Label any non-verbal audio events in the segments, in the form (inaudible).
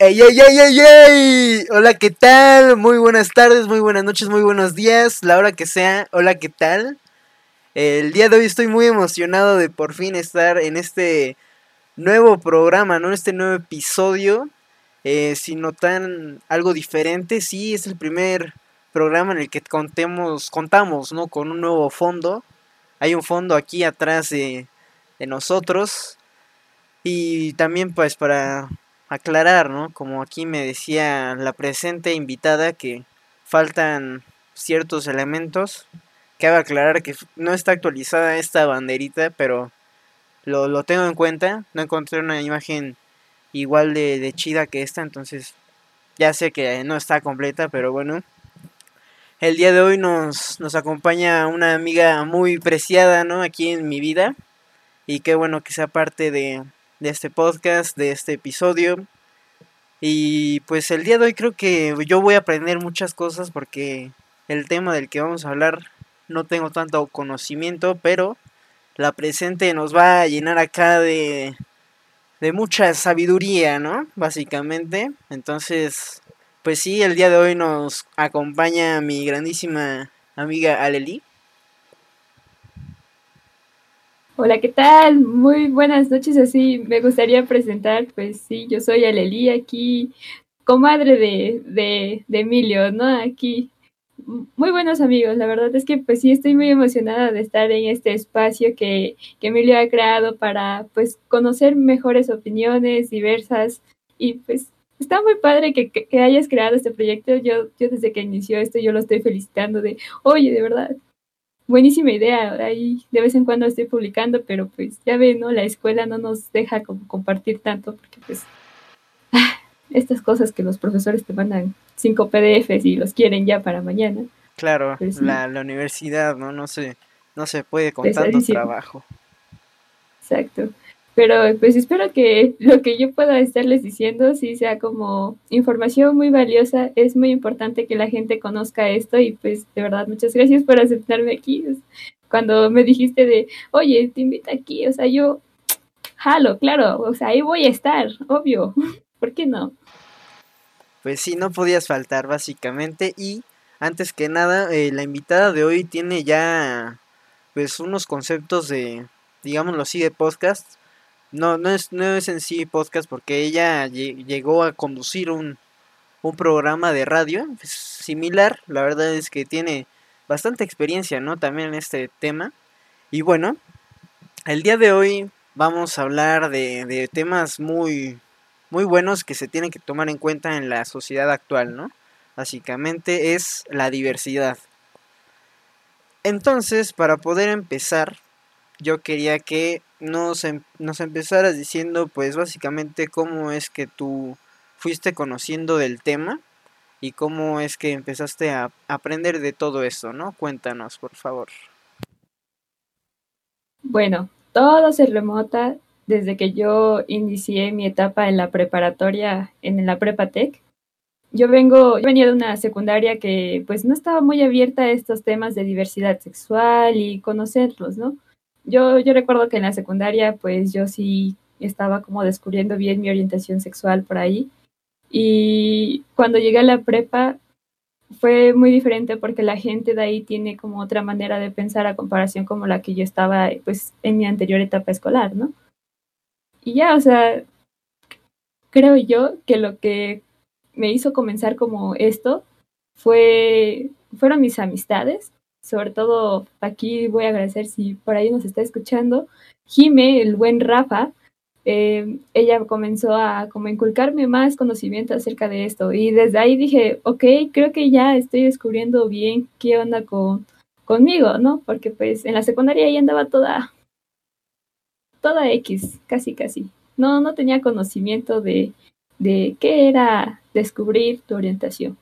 ¡Ey, ey, ey, ey, ey! Hola, ¿qué tal? Muy buenas tardes, muy buenas noches, muy buenos días, la hora que sea. Hola, ¿qué tal? El día de hoy estoy muy emocionado de por fin estar en este nuevo programa, ¿no? Este nuevo episodio. Eh, si notan algo diferente, sí, es el primer programa en el que contemos, contamos, ¿no? Con un nuevo fondo. Hay un fondo aquí atrás de, de nosotros. Y también pues para aclarar, ¿no? Como aquí me decía la presente invitada que faltan ciertos elementos. Cabe aclarar que no está actualizada esta banderita, pero lo, lo tengo en cuenta. No encontré una imagen igual de, de chida que esta, entonces ya sé que no está completa, pero bueno. El día de hoy nos, nos acompaña una amiga muy preciada, ¿no? Aquí en mi vida. Y qué bueno que sea parte de, de este podcast, de este episodio. Y pues el día de hoy creo que yo voy a aprender muchas cosas porque el tema del que vamos a hablar no tengo tanto conocimiento, pero la presente nos va a llenar acá de, de mucha sabiduría, ¿no? Básicamente. Entonces, pues sí, el día de hoy nos acompaña mi grandísima amiga Aleli. Hola, ¿qué tal? Muy buenas noches. Así me gustaría presentar, pues sí, yo soy Aleli, aquí comadre de, de, de Emilio, ¿no? Aquí muy buenos amigos. La verdad es que pues sí estoy muy emocionada de estar en este espacio que, que Emilio ha creado para pues conocer mejores opiniones diversas y pues está muy padre que, que, que hayas creado este proyecto. Yo, yo desde que inició esto yo lo estoy felicitando de, oye, de verdad, buenísima idea. Ahí de vez en cuando estoy publicando, pero pues ya ven, ¿no? La escuela no nos deja como compartir tanto porque pues estas cosas que los profesores te mandan cinco PDFs y los quieren ya para mañana. Claro, sí. la, la, universidad, ¿no? No se, no se puede con tanto trabajo. Exacto. Pero pues espero que (laughs) lo que yo pueda estarles diciendo sí sea como información muy valiosa. Es muy importante que la gente conozca esto y pues de verdad muchas gracias por aceptarme aquí. Cuando me dijiste de, oye, te invito aquí, o sea, yo, jalo, claro, o sea, ahí voy a estar, obvio. (laughs) ¿Por qué no? Pues sí, no podías faltar básicamente y antes que nada, eh, la invitada de hoy tiene ya pues unos conceptos de, digámoslo así, de podcast no, no es, no es en sí podcast porque ella llegó a conducir un, un programa de radio similar. La verdad es que tiene bastante experiencia, ¿no? También en este tema. Y bueno, el día de hoy vamos a hablar de, de temas muy, muy buenos que se tienen que tomar en cuenta en la sociedad actual, ¿no? Básicamente es la diversidad. Entonces, para poder empezar, yo quería que nos, em nos empezaras diciendo pues básicamente cómo es que tú fuiste conociendo del tema y cómo es que empezaste a aprender de todo esto, ¿no? Cuéntanos, por favor. Bueno, todo se remota desde que yo inicié mi etapa en la preparatoria, en la Prepatec. Yo vengo, yo venía de una secundaria que pues no estaba muy abierta a estos temas de diversidad sexual y conocerlos, ¿no? Yo, yo recuerdo que en la secundaria, pues yo sí estaba como descubriendo bien mi orientación sexual por ahí. Y cuando llegué a la prepa fue muy diferente porque la gente de ahí tiene como otra manera de pensar a comparación como la que yo estaba pues en mi anterior etapa escolar, ¿no? Y ya, o sea, creo yo que lo que me hizo comenzar como esto fue fueron mis amistades sobre todo aquí voy a agradecer si por ahí nos está escuchando, Jime, el buen Rafa, eh, ella comenzó a como inculcarme más conocimiento acerca de esto y desde ahí dije, ok, creo que ya estoy descubriendo bien qué onda con, conmigo, ¿no? Porque pues en la secundaria ya andaba toda, toda X, casi, casi. No, no tenía conocimiento de, de qué era descubrir tu orientación.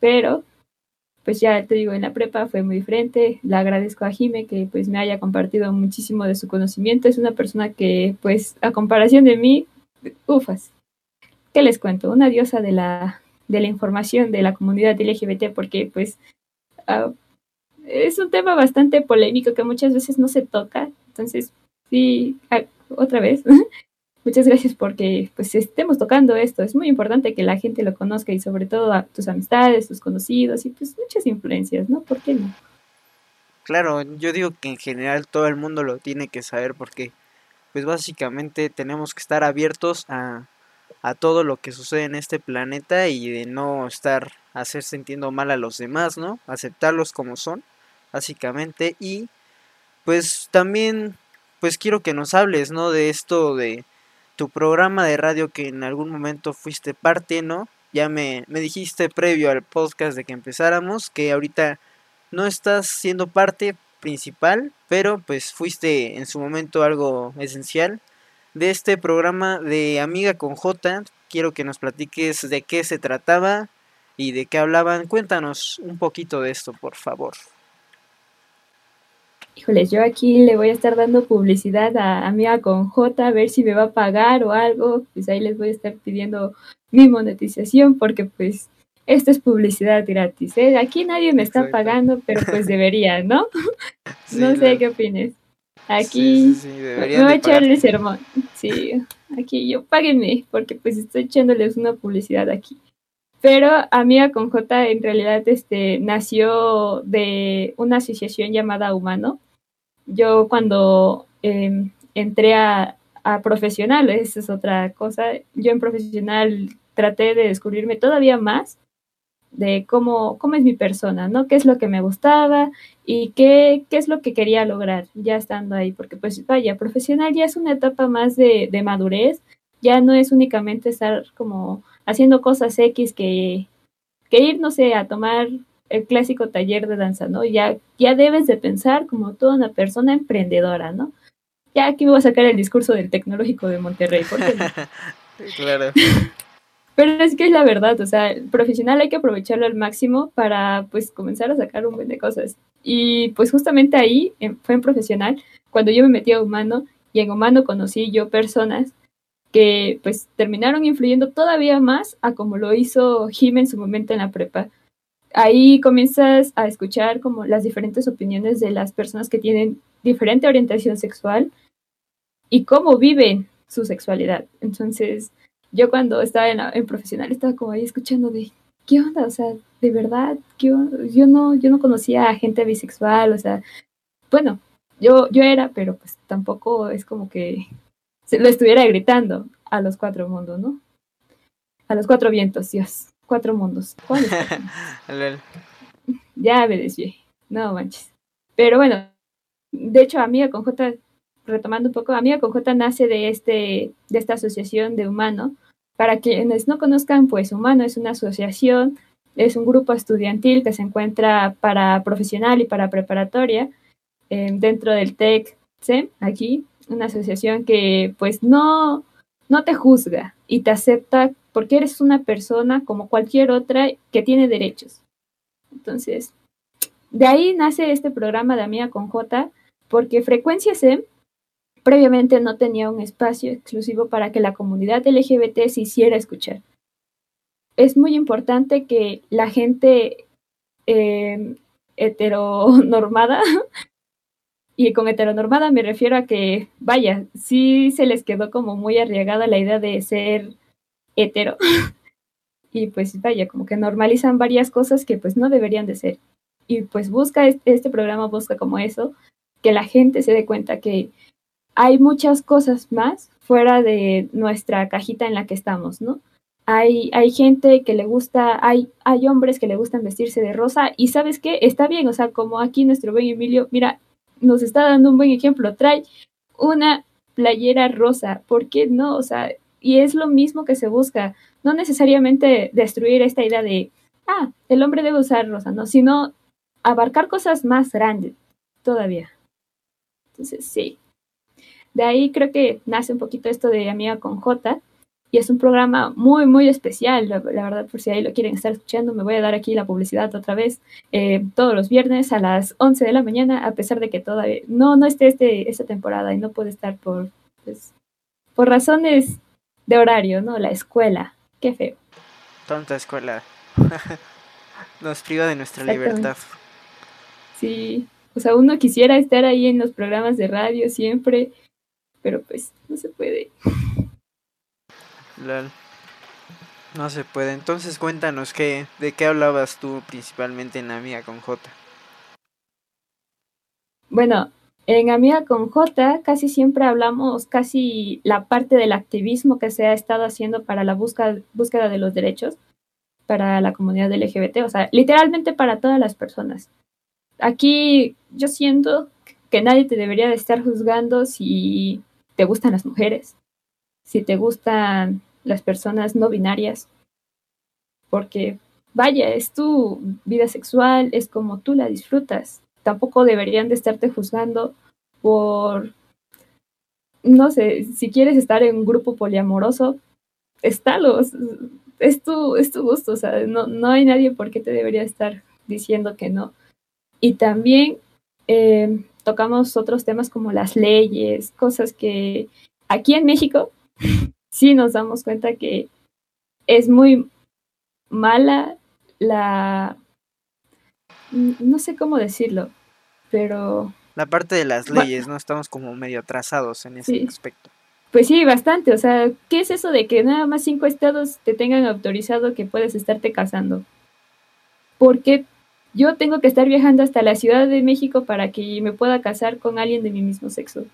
Pero pues ya te digo, en la prepa fue muy diferente. Le agradezco a Jime que pues me haya compartido muchísimo de su conocimiento. Es una persona que pues a comparación de mí, ufas. ¿Qué les cuento? Una diosa de la, de la información de la comunidad LGBT porque pues uh, es un tema bastante polémico que muchas veces no se toca. Entonces, sí, otra vez. (laughs) muchas gracias porque pues estemos tocando esto. Es muy importante que la gente lo conozca y sobre todo a tus amistades, tus conocidos y pues muchas influencias, ¿no? ¿Por qué no? Claro, yo digo que en general todo el mundo lo tiene que saber porque pues básicamente tenemos que estar abiertos a, a todo lo que sucede en este planeta y de no estar hacer sintiendo mal a los demás, ¿no? Aceptarlos como son, básicamente y pues también pues quiero que nos hables, ¿no? De esto de tu programa de radio que en algún momento fuiste parte, ¿no? Ya me, me dijiste previo al podcast de que empezáramos que ahorita no estás siendo parte principal, pero pues fuiste en su momento algo esencial de este programa de Amiga con J. Quiero que nos platiques de qué se trataba y de qué hablaban. Cuéntanos un poquito de esto, por favor. Híjoles, yo aquí le voy a estar dando publicidad a Amiga con J, a ver si me va a pagar o algo. Pues ahí les voy a estar pidiendo mi monetización porque pues esto es publicidad gratis. ¿eh? Aquí nadie me está pagando, pero pues (laughs) debería, ¿no? no sé qué opines. Aquí me voy a echarle sermón. Sí, aquí yo páguenme porque pues estoy echándoles una publicidad aquí. Pero Amiga con J en realidad este, nació de una asociación llamada Humano. Yo cuando em, entré a, a profesional, esa es otra cosa, yo en profesional traté de descubrirme todavía más de cómo, cómo es mi persona, ¿no? ¿Qué es lo que me gustaba y qué, qué es lo que quería lograr ya estando ahí? Porque pues vaya, profesional ya es una etapa más de, de madurez, ya no es únicamente estar como haciendo cosas X que, que ir, no sé, a tomar el clásico taller de danza, ¿no? Ya, ya debes de pensar como toda una persona emprendedora, ¿no? Ya aquí me voy a sacar el discurso del tecnológico de Monterrey, ¿por qué no? (laughs) claro. Pero es que es la verdad, o sea, el profesional hay que aprovecharlo al máximo para pues comenzar a sacar un buen de cosas. Y pues justamente ahí fue en profesional cuando yo me metí a humano y en humano conocí yo personas que pues terminaron influyendo todavía más a como lo hizo Jim en su momento en la prepa. Ahí comienzas a escuchar como las diferentes opiniones de las personas que tienen diferente orientación sexual y cómo viven su sexualidad. Entonces, yo cuando estaba en, profesional estaba como ahí escuchando de, ¿qué onda? O sea, de verdad, Yo, no, yo no conocía a gente bisexual, o sea, bueno, yo, yo era, pero pues tampoco es como que se lo estuviera gritando a los cuatro mundos, ¿no? A los cuatro vientos, Dios, cuatro mundos. (laughs) ya me desvié, no manches. Pero bueno, de hecho, Amiga con J, retomando un poco, Amiga con J nace de, este, de esta asociación de humanos para quienes no conozcan, pues Humano es una asociación, es un grupo estudiantil que se encuentra para profesional y para preparatoria eh, dentro del TEC, aquí, una asociación que pues no, no te juzga y te acepta porque eres una persona como cualquier otra que tiene derechos. Entonces, de ahí nace este programa de Amiga con J, porque Frecuencia SEM previamente no tenía un espacio exclusivo para que la comunidad LGBT se hiciera escuchar. Es muy importante que la gente eh, heteronormada, y con heteronormada me refiero a que, vaya, sí se les quedó como muy arriesgada la idea de ser hetero. (laughs) y pues vaya, como que normalizan varias cosas que pues no deberían de ser. Y pues busca, este programa busca como eso, que la gente se dé cuenta que hay muchas cosas más fuera de nuestra cajita en la que estamos, ¿no? Hay, hay gente que le gusta, hay, hay hombres que le gustan vestirse de rosa y sabes qué, está bien, o sea, como aquí nuestro buen Emilio, mira, nos está dando un buen ejemplo, trae una playera rosa, ¿por qué no? O sea, y es lo mismo que se busca, no necesariamente destruir esta idea de, ah, el hombre debe usar rosa, no, sino abarcar cosas más grandes todavía. Entonces, sí, de ahí creo que nace un poquito esto de Amiga con J. Y es un programa muy, muy especial. La, verdad, por si ahí lo quieren estar escuchando, me voy a dar aquí la publicidad otra vez eh, todos los viernes a las 11 de la mañana, a pesar de que todavía no, no esté este, esta temporada y no puede estar por, pues, por razones de horario, ¿no? La escuela. Qué feo. Tonta escuela. (laughs) Nos priva de nuestra libertad. Sí, o sea, uno quisiera estar ahí en los programas de radio siempre pero pues no se puede. No se puede. Entonces cuéntanos qué, de qué hablabas tú principalmente en Amiga con J. Bueno, en Amiga con J casi siempre hablamos casi la parte del activismo que se ha estado haciendo para la búsqueda, búsqueda de los derechos para la comunidad LGBT, o sea, literalmente para todas las personas. Aquí yo siento que nadie te debería de estar juzgando si te gustan las mujeres, si te gustan las personas no binarias, porque vaya, es tu vida sexual, es como tú la disfrutas. Tampoco deberían de estarte juzgando por, no sé, si quieres estar en un grupo poliamoroso, estálos, es tu, es tu gusto, o sea, no, no hay nadie por qué te debería estar diciendo que no. Y también eh, tocamos otros temas como las leyes, cosas que aquí en México sí nos damos cuenta que es muy mala la... no sé cómo decirlo, pero... La parte de las leyes, ¿no? Estamos como medio atrasados en ese aspecto. Pues sí, bastante. O sea, ¿qué es eso de que nada más cinco estados te tengan autorizado que puedes estarte casando? ¿Por qué yo tengo que estar viajando hasta la Ciudad de México para que me pueda casar con alguien de mi mismo sexo?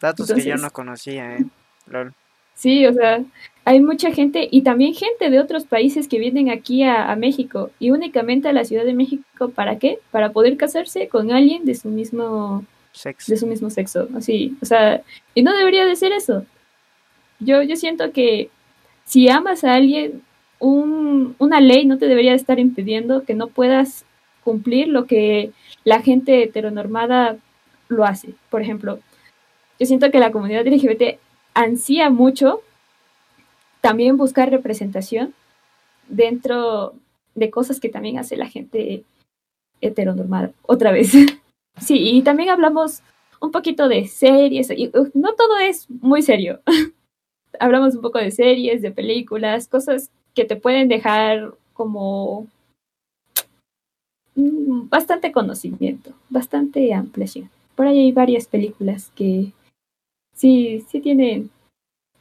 Datos que yo no conocía, ¿eh? Sí, o sea, hay mucha gente y también gente de otros países que vienen aquí a, México y únicamente a la Ciudad de México, ¿para qué? Para poder casarse con alguien de su mismo sexo. De su mismo sexo, así, o sea, y no debería de ser eso. Yo, yo siento que si amas a alguien, un, una ley no te debería estar impidiendo que no puedas cumplir lo que la gente heteronormada lo hace. Por ejemplo, yo siento que la comunidad LGBT ansía mucho también buscar representación dentro de cosas que también hace la gente heteronormada. Otra vez. (laughs) sí, y también hablamos un poquito de series, no todo es muy serio. (laughs) hablamos un poco de series, de películas, cosas que te pueden dejar como mm, bastante conocimiento, bastante ampliación. Por ahí hay varias películas que sí, sí tienen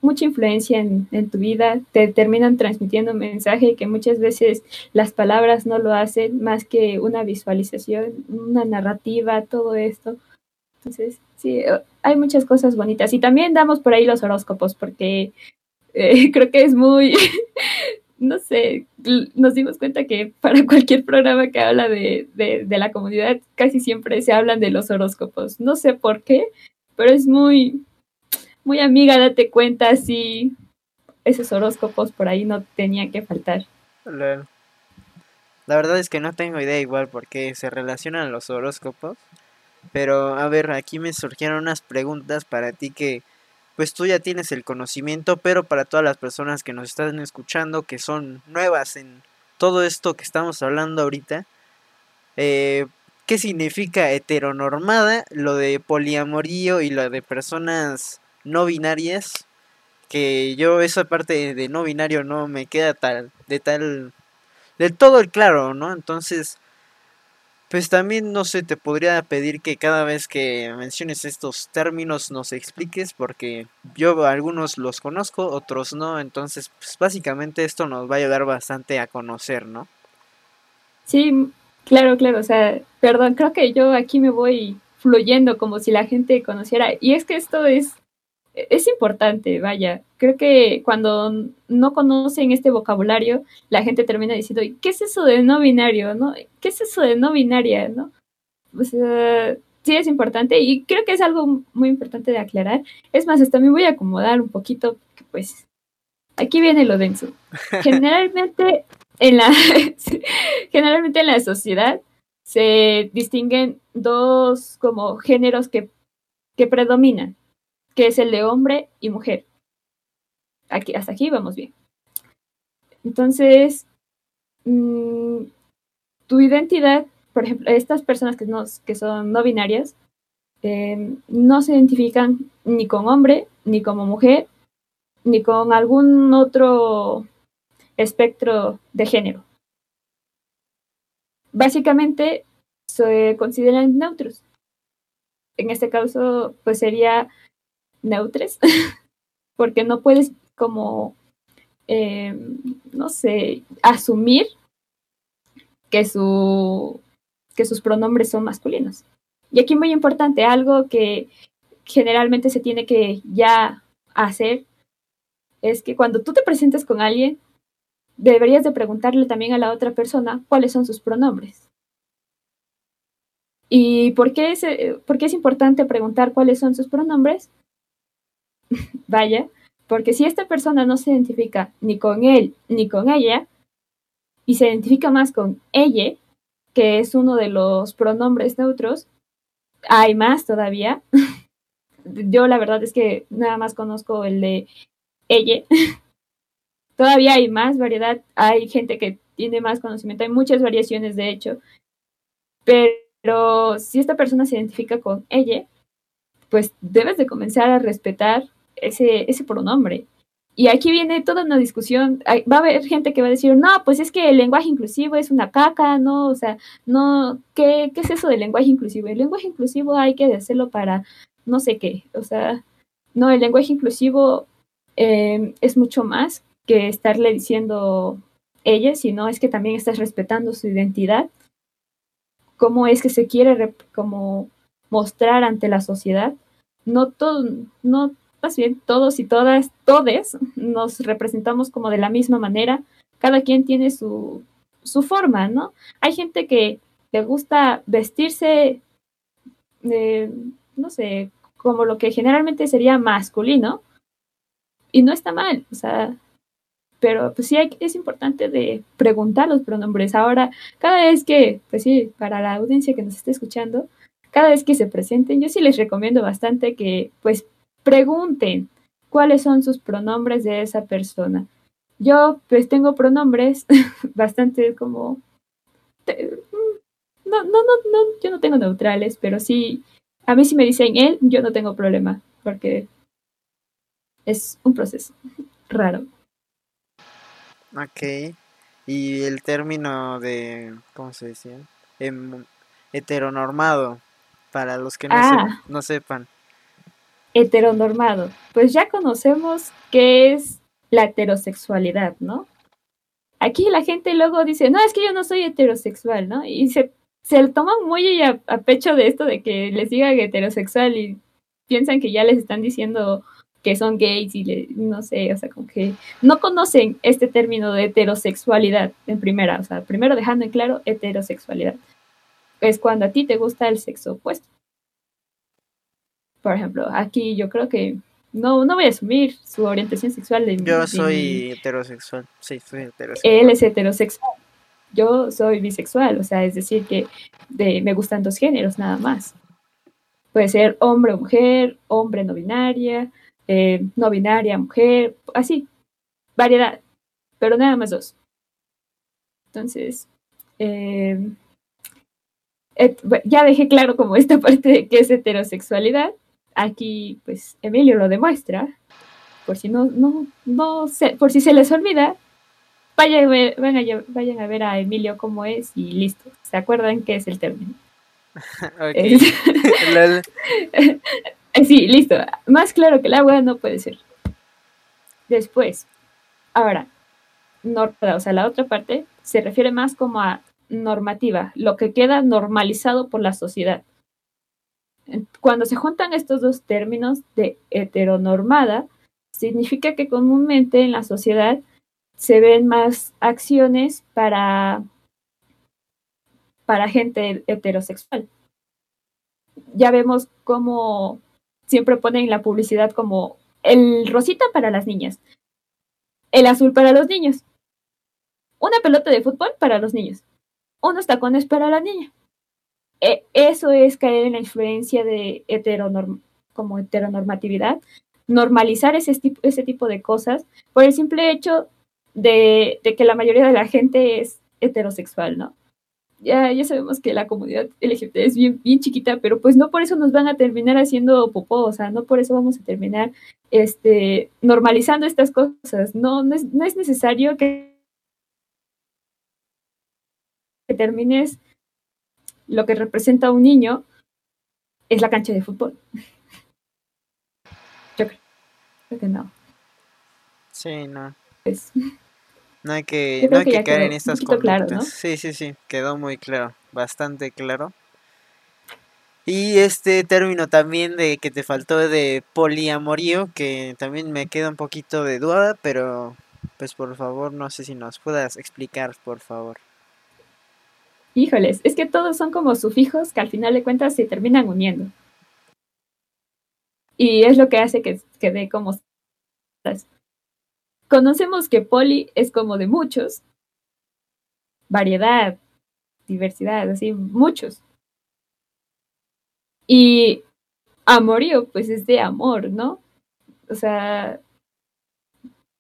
mucha influencia en, tu vida, te terminan transmitiendo un mensaje que muchas veces las palabras no lo hacen más que una visualización, una narrativa, todo esto. Entonces, sí, hay muchas cosas bonitas. Y también damos por ahí los horóscopos porque eh, (laughs) creo que es muy, (laughs) no sé, nos dimos cuenta que para cualquier programa que habla de, de la comunidad, casi siempre se hablan de los horóscopos. No sé por qué, pero es muy, muy amiga, date cuenta si esos horóscopos por ahí no tenían que faltar. La verdad es que no tengo idea igual porque se relacionan los horóscopos. Pero a ver, aquí me surgieron unas preguntas para ti que pues tú ya tienes el conocimiento, pero para todas las personas que nos están escuchando, que son nuevas en todo esto que estamos hablando ahorita, eh, ¿qué significa heteronormada, lo de poliamorío y lo de personas no binarias, que yo esa parte de no binario no me queda tal, de tal, del todo el claro, ¿no? Entonces, pues también, no sé, te podría pedir que cada vez que menciones estos términos nos expliques, porque yo algunos los conozco, otros no, entonces, pues básicamente esto nos va a ayudar bastante a conocer, ¿no? Sí, claro, claro, o sea, perdón, creo que yo aquí me voy fluyendo como si la gente conociera, y es que esto es es importante, vaya. Creo que cuando no conocen este vocabulario, la gente termina diciendo, ¿qué es eso de no binario? ¿No? ¿Qué es eso de no binaria? ¿No? sí es importante y creo que es algo muy importante de aclarar. Es más, hasta me voy a acomodar un poquito, pues aquí viene lo denso. (laughs) Generalmente en la, (laughs) generalmente en la sociedad se distinguen dos como géneros que, que predominan que es el de hombre y mujer. Aquí, hasta aquí vamos bien. Entonces, mm, tu identidad, por ejemplo, estas personas que, no, que son no binarias, em, no se identifican ni con hombre, ni como mujer, ni con algún otro espectro de género. Básicamente se consideran neutros. En este caso, pues sería neutres. (laughs) porque no puedes como, eh, no sé, asumir que, su, que sus pronombres son masculinos. Y aquí muy importante, algo que generalmente se tiene que ya hacer es que cuando tú te presentes con alguien, deberías de preguntarle también a la otra persona cuáles son sus pronombres. ¿Y por qué es, por qué es importante preguntar cuáles son sus pronombres? (laughs) Vaya, porque si esta persona no se identifica ni con él ni con ella, y se identifica más con ella, que es uno de los pronombres neutros, hay más todavía. (laughs) Yo la verdad es que nada más conozco el de ella. (laughs) todavía hay más variedad, hay gente que tiene más conocimiento, hay muchas variaciones de hecho, pero si esta persona se identifica con ella, pues debes de comenzar a respetar ese, ese pronombre. Y aquí viene toda una discusión. Va a haber gente que va a decir, no, pues es que el lenguaje inclusivo es una caca, ¿no? O sea, no, ¿qué, qué es eso del lenguaje inclusivo? El lenguaje inclusivo hay que hacerlo para no sé qué. O sea, no, el lenguaje inclusivo eh, es mucho más que estarle diciendo ella, sino es que también estás respetando su identidad. Cómo es que se quiere como mostrar ante la sociedad. No todo, no bien todos y todas, todes, nos representamos como de la misma manera. Cada quien tiene su, su forma, ¿no? Hay gente que le gusta vestirse, de, no sé, como lo que generalmente sería masculino, y no está mal, o sea, pero pues sí es importante de preguntar los pronombres. Ahora, cada vez que, pues sí, para la audiencia que nos esté escuchando, cada vez que se presenten, yo sí les recomiendo bastante que pues pregunten cuáles son sus pronombres de esa persona. Yo pues tengo pronombres (laughs) bastante como... No, no, no, no, yo no tengo neutrales, pero sí, a mí si me dicen él, yo no tengo problema, porque es un proceso (laughs) raro. Ok. Y el término de, ¿cómo se decía? Em, heteronormado, para los que no, ah. no sepan heteronormado. Pues ya conocemos qué es la heterosexualidad, ¿no? Aquí la gente luego dice, no, es que yo no soy heterosexual, ¿no? Y se, se toman muy a, pecho de esto de que les digan heterosexual y piensan que ya les están diciendo que son gays y no sé, o sea, como que no conocen este término de heterosexualidad en primera, o sea, primero dejando en claro heterosexualidad. Es cuando a ti te gusta el sexo opuesto por ejemplo, aquí yo creo que no, no voy a asumir su orientación sexual. De, yo soy heterosexual, sí, soy heterosexual. Él es heterosexual. Yo soy bisexual, o sea, es decir, que de, me gustan dos géneros nada más. Puede ser hombre o mujer, hombre no binaria, eh, no binaria, mujer, así, variedad, pero nada más dos. Entonces, eh, ya dejé claro como esta (laughs) parte de que es heterosexualidad Aquí, pues, Emilio lo demuestra. Por si no, no, no se, por si se les olvida, vayan a, ver, vayan a ver a Emilio cómo es y listo. ¿Se acuerdan qué es el término? (laughs) (laughs) (laughs) sí, listo. Más claro que el agua no puede ser. Después, ahora, no, o sea, la otra parte se refiere más como a normativa, lo que queda normalizado por la sociedad. Cuando se juntan estos dos términos de heteronormada, significa que comúnmente en la sociedad se ven más acciones para, para gente heterosexual. Ya vemos cómo siempre ponen la publicidad como el rosita para las niñas, el azul para los niños, una pelota de fútbol para los niños, unos tacones para la niña. E, eso es caer en la influencia de heteronorm como heteronormatividad, normalizar ese, ese tipo de cosas por el simple hecho de, que la mayoría de la gente es heterosexual, ¿no? Ya, ya sabemos que la comunidad LGBT es bien, bien chiquita, pero pues no por eso nos van a terminar haciendo popó, o sea, no por eso vamos a terminar este, normalizando estas cosas. No, no es, no es necesario que, que termines lo que representa a un niño es la cancha de fútbol. Yo creo, que no. Sí, no. Pues, No hay que, no creo hay que caer en estas poquito claro, conductas. ¿no? Sí, sí, sí, quedó muy claro, bastante claro. Y este término también de que te faltó de poliamorío, que también me queda un poquito de duda, pero pues por favor, no sé si nos puedas explicar, por favor. Híjoles, es que todos son como sufijos que al final de cuentas se terminan uniendo. Y es lo que hace que quede como... Conocemos que poli es como de muchos, variedad, diversidad, así, muchos. Y amorío, pues es de amor, ¿no? O sea,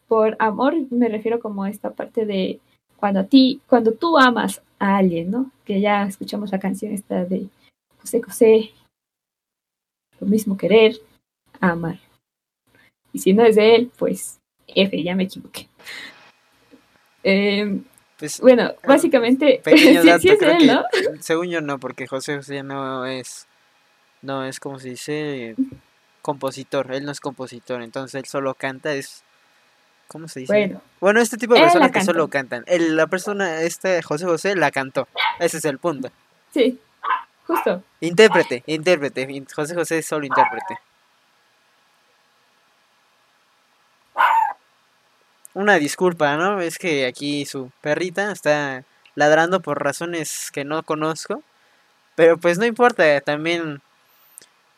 por amor me refiero como a esta parte de cuando a ti, cuando tú amas a alguien, ¿no? Que ya escuchamos la canción esta de José José, lo mismo querer, amar. Y si no es de él, pues F, ya me equivoqué. Eh, Pues bueno, básicamente, pequeño (laughs) sí, dato, sí es creo él, que ¿no? según yo no, porque José José no es, no es como se dice, compositor, él no es compositor, entonces él solo canta, es, ¿cómo se dice? Bueno, Bueno, este tipo de personas que solo cantan. El- la persona, este José José, la cantó. Ese es el punto. sí, justo. Intérprete, intérprete. in- José José es solo intérprete. Una disculpa, ¿no? Es que aquí su perrita está ladrando por razones que no conozco. Pero pues no importa, también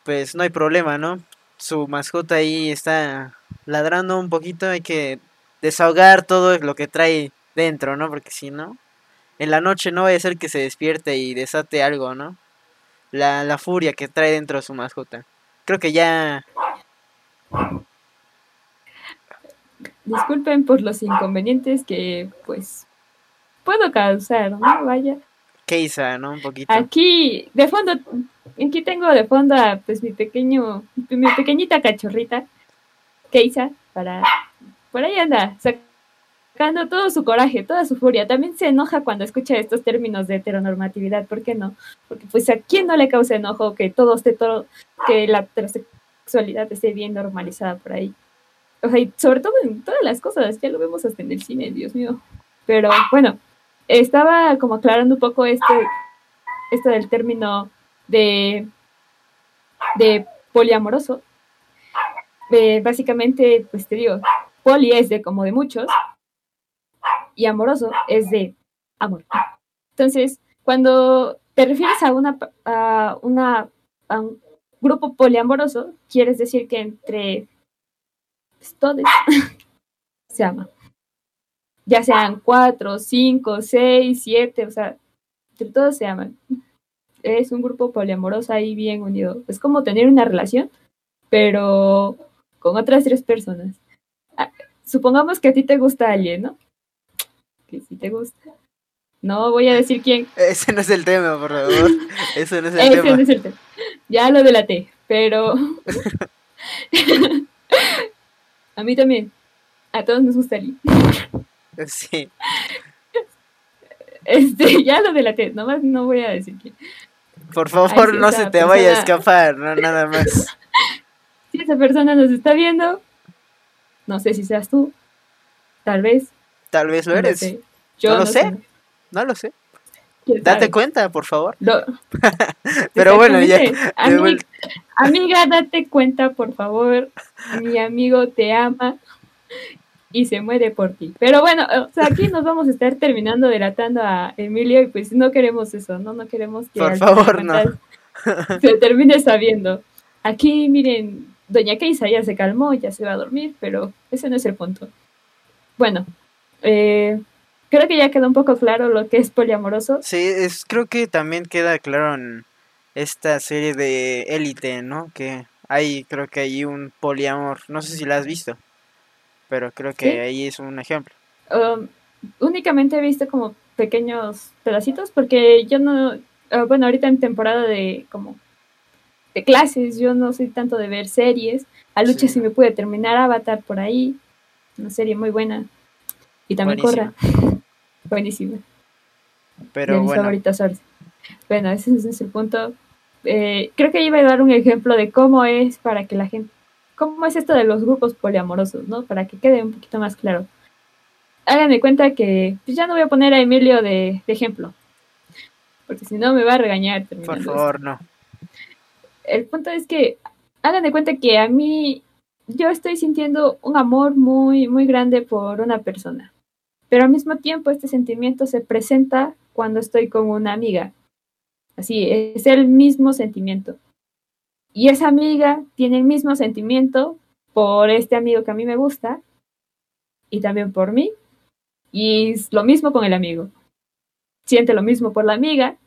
pues no hay problema, ¿no? Su mascota ahí está ladrando un poquito, hay que desahogar todo lo que trae dentro, ¿no? Porque si no, en la noche no vaya a ser que se despierte y desate algo, ¿no? La, la furia que trae dentro su mascota. Creo que ya... Disculpen por los inconvenientes que, pues, puedo causar, ¿no? Vaya. Keisa, ¿no? Un poquito. Aquí, de fondo, aquí tengo de fondo a, pues, mi pequeño, mi pequeñita cachorrita, Keisa, para, por ahí anda, sacando todo su coraje, toda su furia. También se enoja cuando escucha estos términos de heteronormatividad, ¿por qué no? Porque, pues, ¿a quién no le causa enojo que todo esté todo, que la heterosexualidad esté bien normalizada por ahí? O sea, y sobre todo en todas las cosas, ya lo vemos hasta en el cine, Dios mío. Pero bueno, estaba como aclarando un poco este, esto del término de, de poliamoroso. Básicamente, pues te digo, poli es de como de muchos y amoroso es de amor. Entonces, cuando te refieres a una, a un grupo poliamoroso, quieres decir que entre pues, todos (laughs) se aman ya sean cuatro, cinco, seis, siete, o sea, entre todos se aman. Es un grupo poliamoroso ahí bien unido. Es como tener una relación, pero con otras tres personas. Ah, supongamos que a ti te gusta alguien, ¿no? Que sí te gusta. No voy a decir quién. (laughs) Ese no es el tema, por favor. Ese no es el Ese tema. no es el tema. Ya lo delaté, pero (laughs) a mí también. A todos nos gusta alguien. Sí. Este, (laughs) ya lo delaté, nomás no voy a decir quién. Por favor, Ay, sí, no se te vaya a escapar, no nada más. Si esa persona nos está viendo, no sé si seas tú, tal vez. Tal vez lo no eres. sé. Yo No lo sé. No lo sé. ¿Quién Date cuenta, por favor. Lo- (laughs) Pero bueno, ya. Amiga, date cuenta, por favor. Mi amigo te ama (laughs) y se muere por ti. Pero bueno, o sea, aquí nos vamos a estar terminando delatando a Emilio y pues no queremos eso, ¿no? No queremos que Por favor, no. se termine sabiendo. Aquí, miren, Doña Keisa ya se calmó, ya se va a dormir, pero ese no es el punto. Bueno, eh, creo que ya quedó un poco claro lo que es poliamoroso. Sí, es, creo que también queda claro en esta serie de Élite, ¿no? Que hay, creo que hay un poliamor. No sé si la has visto, pero creo que Sí. ahí es un ejemplo. Um, únicamente he visto como pequeños pedacitos porque yo no, ah, bueno, ahorita en temporada de como clases, yo no soy tanto de ver series. A Lucha Sí. sí me pude terminar Avatar por ahí, una serie muy buena. Y también. Corra. Buenísima. de (laughs) Pero mis bueno, favoritas. Bueno, ese, ese es el punto. Eh, creo que iba a dar un ejemplo de cómo es para que la gente, cómo es esto de los grupos poliamorosos, ¿no? Para que quede un poquito más claro. Háganme cuenta que pues ya no voy a poner a Emilio de, ejemplo, porque si no me va a regañar. Por favor, no. El punto es que hagan de cuenta que a mí yo estoy sintiendo un amor muy, muy grande por una persona, pero al mismo tiempo este sentimiento se presenta cuando estoy con una amiga. Así, es el mismo sentimiento. Y esa amiga tiene el mismo sentimiento por este amigo que a mí me gusta y también por mí. Y es lo mismo con el amigo. Siente lo mismo por la amiga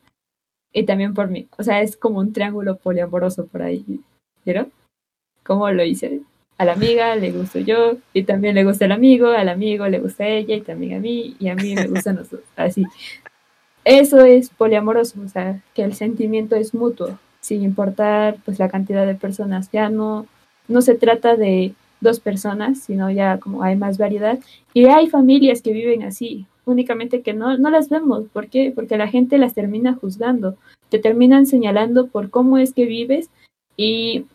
y también por mí. O sea, es como un triángulo poliamoroso por ahí. ¿Vieron? ¿Cómo lo hice? A la amiga le gusto yo y también le gusta el amigo, al amigo le gusta ella y también a mí y a mí me gustan nosotros. Así. Eso es poliamoroso, o sea, que el sentimiento es mutuo sin importar pues la cantidad de personas. Ya no, no se trata de dos personas, sino ya como hay más variedad. Y hay familias que viven así, únicamente que no, no las vemos. ¿Por qué? Porque la gente las termina juzgando, te terminan señalando por cómo es que vives y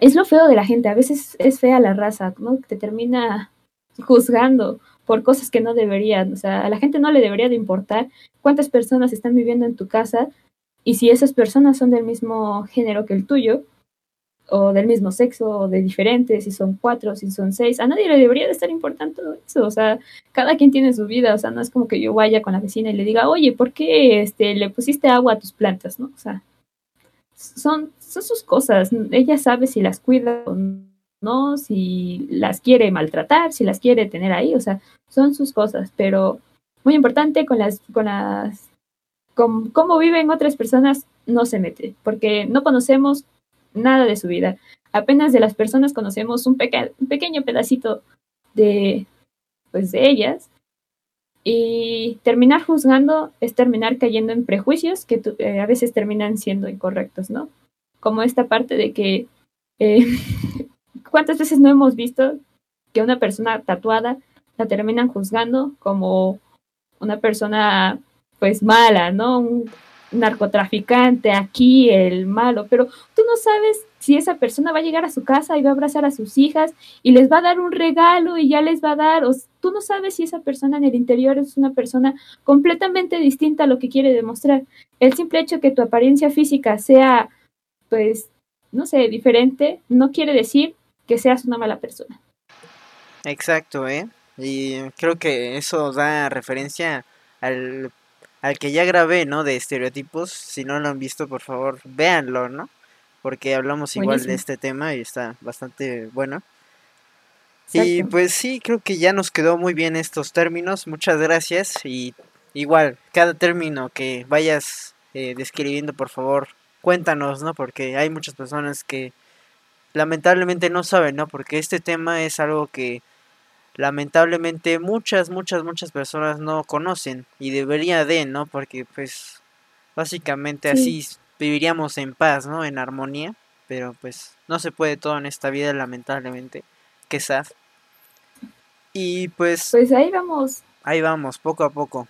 es lo feo de la gente. A veces es fea la raza, ¿no? Te termina juzgando por cosas que no deberían. O sea, a la gente no le debería de importar cuántas personas están viviendo en tu casa, y si esas personas son del mismo género que el tuyo, o del mismo sexo, o de diferentes, si son cuatro, si son seis, a nadie le debería de estar importando eso. O sea, cada quien tiene su vida. O sea, no es como que yo vaya con la vecina y le diga, oye, ¿por qué este, le pusiste agua a tus plantas? ¿No? O sea, son, son sus cosas. Ella sabe si las cuida o no, si las quiere maltratar, si las quiere tener ahí. O sea, son sus cosas. Pero muy importante con las, con las cómo viven otras personas no se mete, porque no conocemos nada de su vida. Apenas de las personas conocemos un, pequeño pedacito de, pues, de ellas. Y terminar juzgando es terminar cayendo en prejuicios que eh, a veces terminan siendo incorrectos, ¿no? Como esta parte de que, eh, (laughs) ¿cuántas veces no hemos visto que una persona tatuada la terminan juzgando como una persona pues mala, ¿no? Narcotraficante aquí, el malo, pero tú no sabes si esa persona va a llegar a su casa y va a abrazar a sus hijas y les va a dar un regalo y ya les va a dar, o tú no sabes si esa persona en el interior es una persona completamente distinta a lo que quiere demostrar. El simple hecho que tu apariencia física sea, pues, no sé, diferente, no quiere decir que seas una mala persona. Exacto, ¿eh? Y creo que eso da referencia al al que ya grabé, ¿no? De estereotipos. Si no lo han visto, por favor, véanlo, ¿no? Porque hablamos igual de este tema y está bastante bueno. Y pues sí, creo que ya nos quedó muy bien estos términos. Muchas gracias. Y igual, cada término que vayas eh, describiendo, por favor, cuéntanos, ¿no? Porque hay muchas personas que lamentablemente no saben, ¿no? Porque este tema es algo que lamentablemente muchas, muchas, muchas personas no conocen y debería de, ¿no? Porque pues básicamente así viviríamos en paz, ¿no? En armonía, pero pues no se puede todo en esta vida lamentablemente, que sad. Y pues... Pues ahí vamos. Ahí vamos, poco a poco.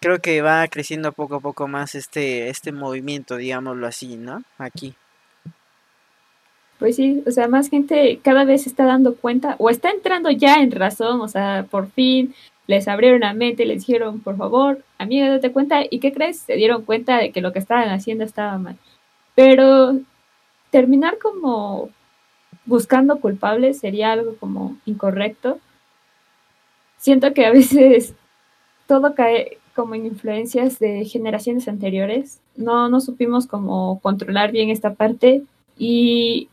Creo que va creciendo poco a poco más este, este movimiento, digámoslo así, ¿no? Aquí. Pues sí, o sea, más gente cada vez está dando cuenta o está entrando ya en razón, o sea, por fin les abrieron la mente les dijeron, por favor, amiga, date cuenta. ¿Y qué crees? Se dieron cuenta de que lo que estaban haciendo estaba mal. Pero terminar como buscando culpables sería algo como incorrecto. Siento que a veces todo cae como en influencias de generaciones anteriores. No, no supimos cómo controlar bien esta parte y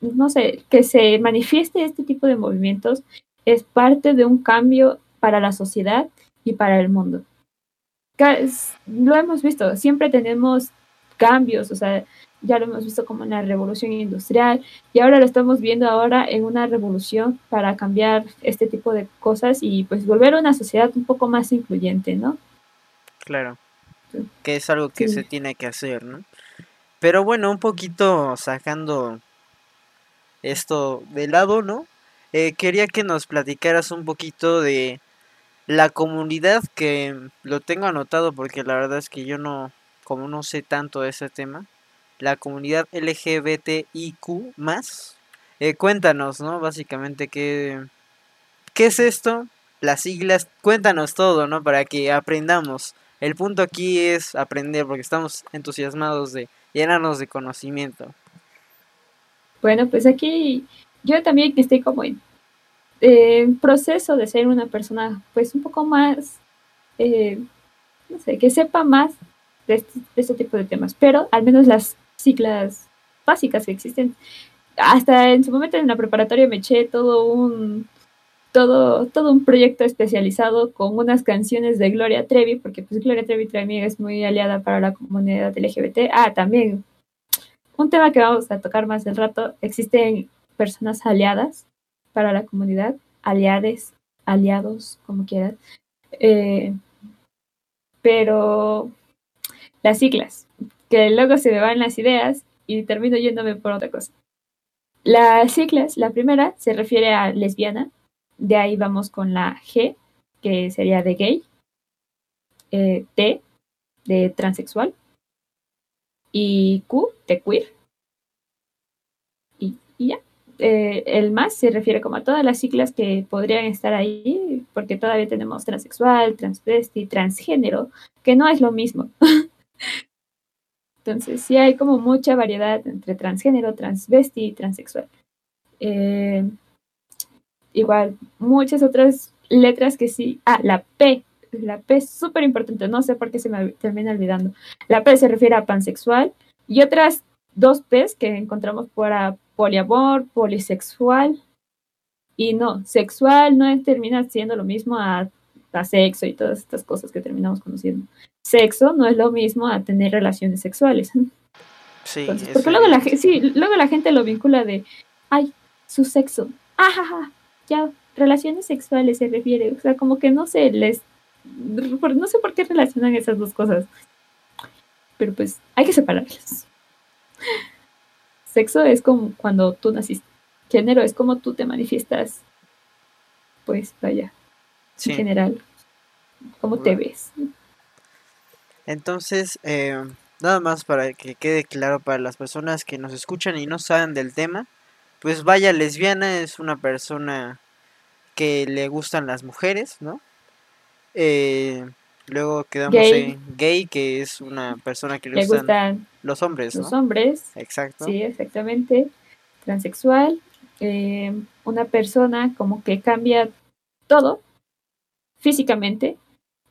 no sé, que se manifieste este tipo de movimientos es parte de un cambio para la sociedad y para el mundo. Lo hemos visto, siempre tenemos cambios, o sea, ya lo hemos visto como en la revolución industrial y ahora lo estamos viendo ahora en una revolución para cambiar este tipo de cosas y pues volver a una sociedad un poco más incluyente, ¿no? Claro, que es algo que se tiene que hacer, ¿no? Pero bueno, un poquito sacando esto de lado, ¿no? Eh, quería que nos platicaras un poquito de la comunidad que lo tengo anotado porque la verdad es que yo no, como no sé tanto de ese tema, la comunidad LGBTIQ más, eh, cuéntanos, ¿no? Básicamente, ¿qué, ¿qué es esto? Las siglas, cuéntanos todo, ¿no? Para que aprendamos. El punto aquí es aprender porque estamos entusiasmados de llenarnos de conocimiento. Bueno, pues aquí yo también estoy como en eh, proceso de ser una persona pues un poco más, eh, no sé, que sepa más de este, tipo de temas, pero al menos las siglas básicas que existen. Hasta en su momento en la preparatoria me eché todo un todo, todo un proyecto especializado con unas canciones de Gloria Trevi, porque pues Gloria Trevi también es muy aliada para la comunidad LGBT. Ah, también un tema que vamos a tocar más del rato, existen personas aliadas para la comunidad, aliades, aliados, como quieras. Eh, pero las siglas, que luego se me van las ideas y termino yéndome por otra cosa. Las siglas, la primera se refiere a lesbiana, de ahí vamos con la G, que sería de gay, eh, T, de transexual, y Q, de queer. Y, ya. Eh, el más se refiere como a todas las siglas que podrían estar ahí, porque todavía tenemos transexual, transvesti, transgénero, que no es lo mismo. (laughs) Entonces, sí hay como mucha variedad entre transgénero, transvesti y transexual. Eh, igual, muchas otras letras que sí. Ah, la P. La P es súper importante. No sé por qué se me termina olvidando. La P se refiere a pansexual. Y otras dos P's que encontramos para poliamor, polisexual. Y no, sexual no termina siendo lo mismo a, a sexo y todas estas cosas que terminamos conociendo. Sexo no es lo mismo a tener relaciones sexuales. (laughs) Sí, porque luego la, sí, luego la gente lo vincula de, ay, su sexo. Ajaja, ya relaciones sexuales se refiere, o sea, como que no sé, les, no sé por qué relacionan esas dos cosas, pero pues hay que separarlas. Sexo es como cuando tú naciste, género es como tú te manifiestas, pues vaya, en general, cómo te ves. Entonces, eh, nada más para que quede claro para las personas que nos escuchan y no saben del tema, pues vaya, lesbiana es una persona que le gustan las mujeres, ¿no? Eh, luego quedamos en gay, que es una persona que le, gustan, los hombres, ¿no? Los hombres. Exacto. Sí, exactamente. Transexual, eh, una persona como que cambia todo físicamente,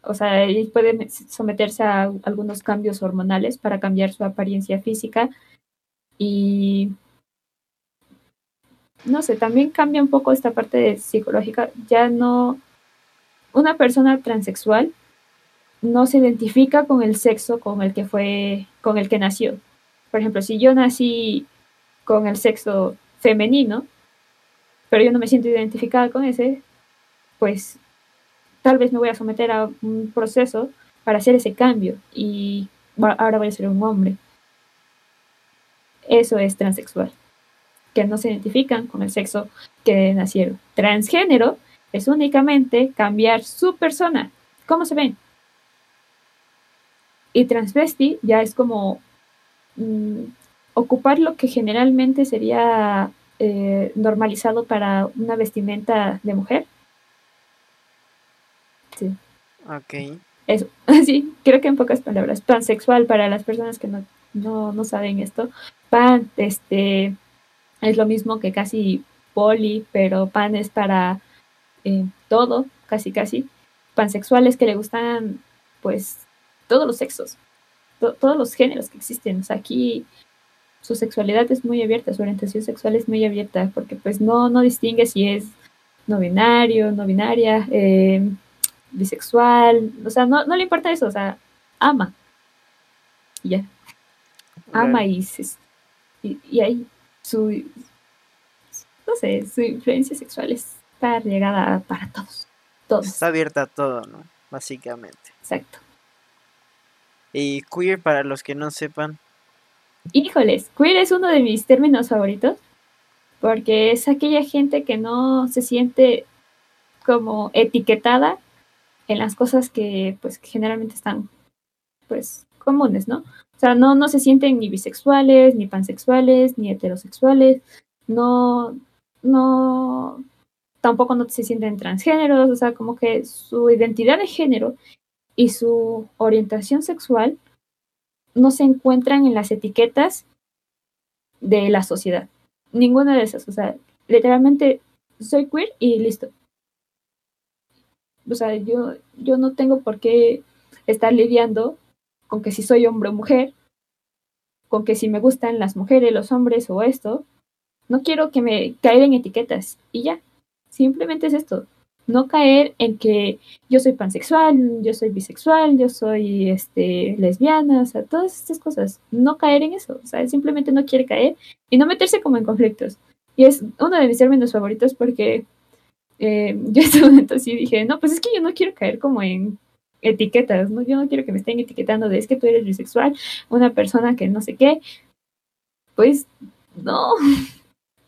o sea, puede someterse a algunos cambios hormonales para cambiar su apariencia física y no sé, también cambia un poco esta parte psicológica. Ya no, una persona transexual no se identifica con el sexo con el que fue, con el que nació. Por ejemplo, si yo nací con el sexo femenino, pero yo no me siento identificada con ese, pues tal vez me voy a someter a un proceso para hacer ese cambio y ahora voy a ser un hombre. Eso es transexual que no se identifican con el sexo que nacieron. Transgénero es únicamente cambiar su persona, cómo se ven. Y transvesti ya es como mm, ocupar lo que generalmente sería eh, normalizado para una vestimenta de mujer. Sí. Ok. Eso, (laughs) sí, creo que en pocas palabras. Pansexual para las personas que no, no, no saben esto. Pan, este, es lo mismo que casi poli, pero pan es para eh, todo, casi casi. Pansexuales que le gustan, pues, todos los sexos, todos los géneros que existen. O sea, aquí su sexualidad es muy abierta, su orientación sexual es muy abierta, porque pues no, no distingue si es no binario, no binaria, eh, bisexual, o sea, no, no le importa eso, o sea, ama. Y ya. Ama y, y, y ahí su, no sé, su influencia sexual está llegada para todos. todos. Está abierta a todo, ¿no? Básicamente. Exacto. Y queer, para los que no sepan. Híjoles, queer es uno de mis términos favoritos. Porque es aquella gente que no se siente como etiquetada en las cosas que pues generalmente están pues comunes, ¿no? O sea, no, no se sienten ni bisexuales, ni pansexuales, ni heterosexuales, no, no, tampoco no se sienten transgéneros, o sea, como que su identidad de género y su orientación sexual no se encuentran en las etiquetas de la sociedad. Ninguna de esas, o sea, literalmente soy queer y listo. O sea, yo, yo no tengo por qué estar lidiando con que si soy hombre o mujer, con que si me gustan las mujeres, los hombres o esto. No quiero que me caigan etiquetas y ya. Simplemente es esto. No caer en que yo soy pansexual, yo soy bisexual, yo soy este, lesbiana, o sea, todas estas cosas. No caer en eso. O sea, simplemente no quiere caer y no meterse como en conflictos. Y es uno de mis términos favoritos porque eh, (laughs) yo en ese momento sí dije, no, pues es que yo no quiero caer como en etiquetas, ¿no? Yo no quiero que me estén etiquetando de es que tú eres bisexual, una persona que no sé qué. Pues no, (laughs)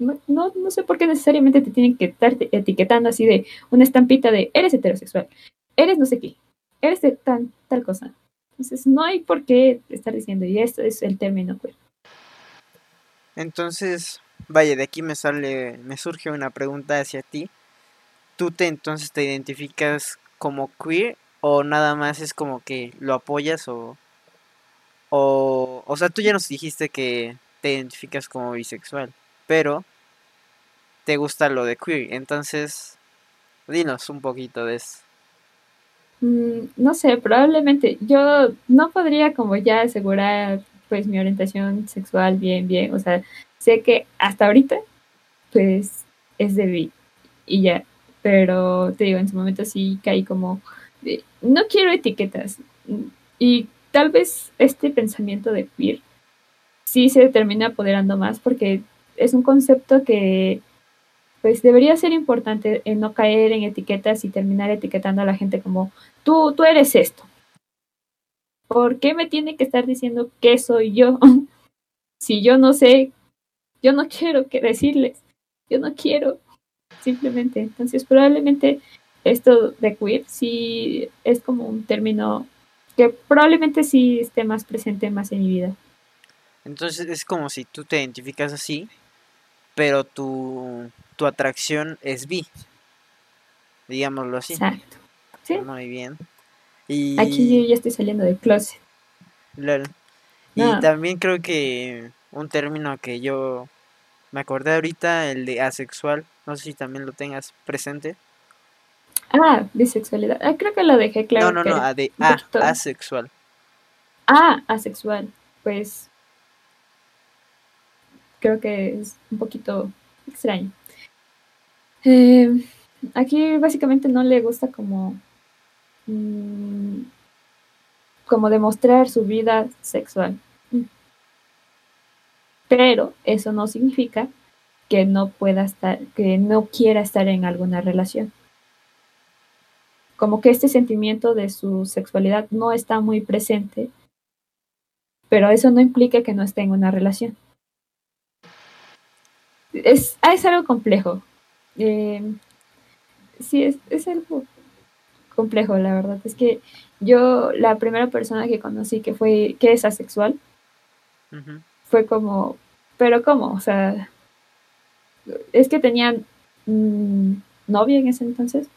no, no, sé por qué necesariamente te tienen que estar etiquetando así de una estampita de eres heterosexual, eres no sé qué, eres de tan, tal cosa. Entonces no hay por qué estar diciendo, y esto es el término queer. Entonces, vaya, de aquí me sale, me surge una pregunta hacia ti. ¿Tú te entonces te identificas como queer o nada más es como que lo apoyas o o o sea, tú ya nos dijiste que te identificas como bisexual, pero te gusta lo de queer. Entonces, dinos un poquito de eso. Mm, no sé, probablemente yo no podría como ya asegurar pues mi orientación sexual bien, bien. O sea, sé que hasta ahorita pues es de bi y ya. Pero te digo, en su momento sí caí como, no quiero etiquetas. Y tal vez este pensamiento de queer sí se termina apoderando más porque es un concepto que pues debería ser importante en no caer en etiquetas y terminar etiquetando a la gente como tú, tú eres esto. ¿Por qué me tiene que estar diciendo qué soy yo? (laughs) si yo no sé, yo no quiero que decirles, yo no quiero, simplemente. Entonces probablemente esto de queer sí es como un término que probablemente sí esté más presente más en mi vida. Entonces es como si tú te identificas así, pero tu, tu atracción es bi. Digámoslo así. Exacto. ¿Sí? Muy bien. Y... Aquí yo ya estoy saliendo del closet. Y también creo que un término que yo me acordé ahorita, el de asexual, no sé si también lo tengas presente. Ah, bisexualidad. Ah, creo que lo dejé claro. No, no, no, de a, asexual. Ah, asexual. Pues creo que es un poquito extraño. Eh, aquí básicamente no le gusta como, mm, como demostrar su vida sexual. Pero eso no significa que no pueda estar, que no quiera estar en alguna relación. Como que este sentimiento de su sexualidad no está muy presente, pero eso no implica que no esté en una relación es, es algo complejo. Eh, sí, es, es algo complejo, la verdad. Es que yo, la primera persona que conocí que fue, que es asexual, fue como, pero ¿cómo? O sea, es que tenían novia en ese entonces.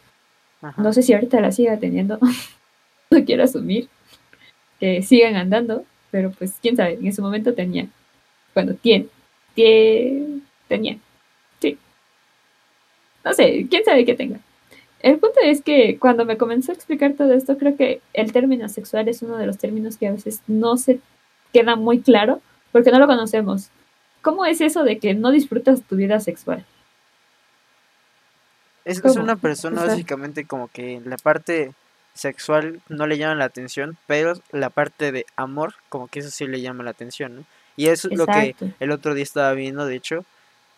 No sé si ahorita la siga teniendo. (laughs) no quiero asumir que sigan andando, pero pues quién sabe, en ese momento tenía, bueno, tiene, tiene tenía. No sé, quién sabe qué tenga. El punto es que cuando me comenzó a explicar todo esto, creo que el término sexual es uno de los términos que a veces no se queda muy claro porque no lo conocemos. ¿Cómo es eso de que no disfrutas tu vida sexual? Es, es una persona básicamente como que la parte sexual no le llama la atención, pero la parte de amor como que eso sí le llama la atención, ¿no? Y eso es lo que el otro día estaba viendo, de hecho,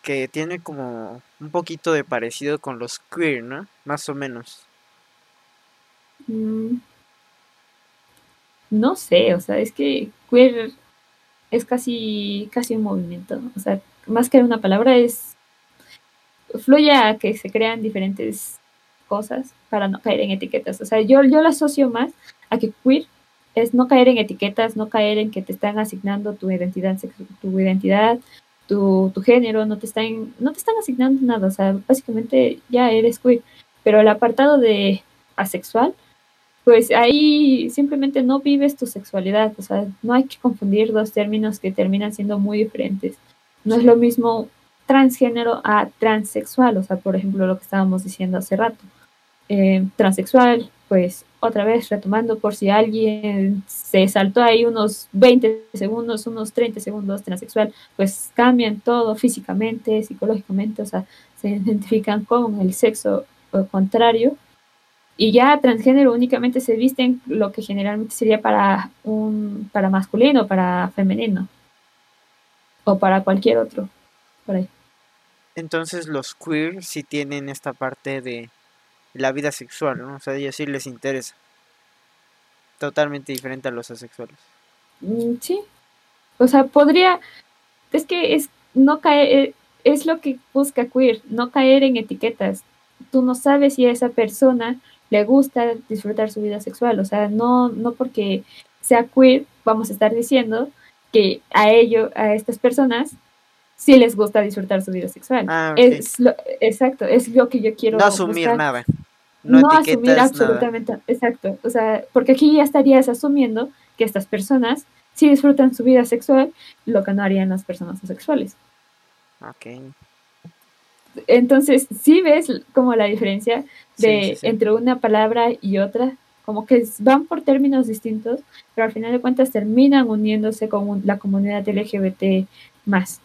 que tiene como un poquito de parecido con los queer, ¿no? Más o menos. Mm. No sé, o sea, es que queer es casi, casi un movimiento. O sea, más que una palabra es fluye a que se crean diferentes cosas para no caer en etiquetas. O sea, yo, yo lo asocio más a que queer es no caer en etiquetas, no caer en que te están asignando tu identidad, tu identidad tu, tu, género, no te, están, no te están asignando nada, o sea, básicamente ya eres queer. Pero el apartado de asexual, pues ahí simplemente no vives tu sexualidad, o sea, no hay que confundir dos términos que terminan siendo muy diferentes. No es lo mismo transgénero a transexual, o sea, por ejemplo, lo que estábamos diciendo hace rato. Eh, transexual, pues otra vez retomando por si alguien se saltó ahí unos 20 segundos, unos 30 segundos transexual, pues cambian todo físicamente, psicológicamente, o sea, se identifican con el sexo contrario y ya transgénero únicamente se visten lo que generalmente sería para un para masculino, para femenino o para cualquier otro. Por ahí. Entonces los queer sí tienen esta parte de la vida sexual, ¿no? O sea, ellos sí les interesa. Totalmente diferente a los asexuales. Mm, sí. O sea, podría es que es no caer eh, es lo que busca queer, no caer en etiquetas. Tú no sabes si a esa persona le gusta disfrutar su vida sexual. O sea, no, no porque sea queer vamos a estar diciendo que a ello, a estas personas, sí les gusta disfrutar su vida sexual. Ah, es lo, exacto, es lo que yo quiero. No asumir nada. No, asumir absolutamente, exacto. O sea, porque aquí ya estarías asumiendo que estas personas sí disfrutan su vida sexual, lo que no harían las personas asexuales. Ok. Entonces, sí ves como la diferencia de entre una palabra y otra, como que van por términos distintos, pero al final de cuentas terminan uniéndose con la comunidad LGBT más.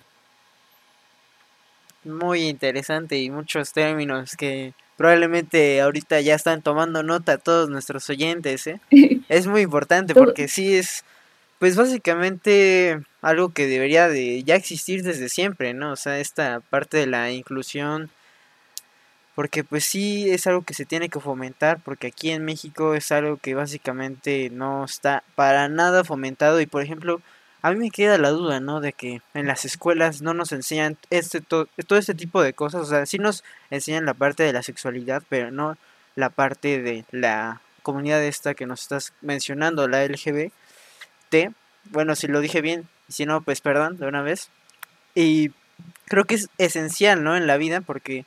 Muy interesante y muchos términos que probablemente ahorita ya están tomando nota todos nuestros oyentes, ¿eh? (laughs) es muy importante porque sí es, pues básicamente algo que debería de ya existir desde siempre, ¿no? O sea, esta parte de la inclusión, porque pues sí es algo que se tiene que fomentar, porque aquí en México es algo que básicamente no está para nada fomentado y por ejemplo, a mí me queda la duda, ¿no? De que en las escuelas no nos enseñan este todo este tipo de cosas, o sea, sí nos enseñan la parte de la sexualidad, pero no la parte de la comunidad esta que nos estás mencionando, la LGBT. Bueno, si lo dije bien, si no, pues perdón, de una vez. Y creo que es esencial, ¿no? En la vida, porque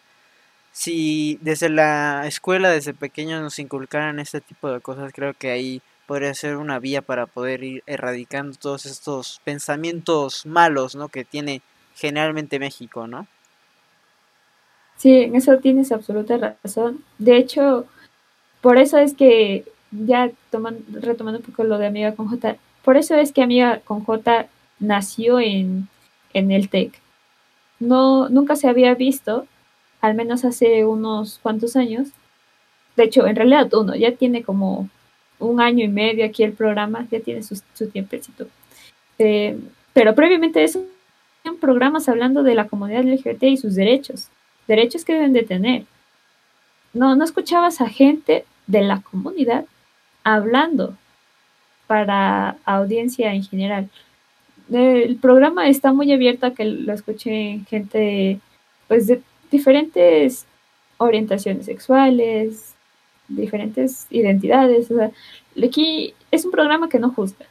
si desde la escuela, desde pequeños nos inculcaran este tipo de cosas, creo que ahí podría ser una vía para poder ir erradicando todos estos pensamientos malos, ¿no? Que tiene generalmente México, ¿no? Sí, en eso tienes absoluta razón. De hecho, por eso es que, ya tomando, retomando un poco lo de Amiga con J, por eso es que Amiga con J nació en, en el TEC. No, nunca se había visto, al menos hace unos cuantos años. De hecho, en realidad uno, ya tiene como un año y medio aquí el programa, ya tiene su, su tiempecito. Eh, pero previamente eso, programas hablando de la comunidad LGBT y sus derechos, derechos que deben de tener. No, no escuchabas a gente de la comunidad hablando para audiencia en general. El programa está muy abierto a que lo escuchen gente pues de diferentes orientaciones sexuales, diferentes identidades. O sea, aquí es un programa que no juzga.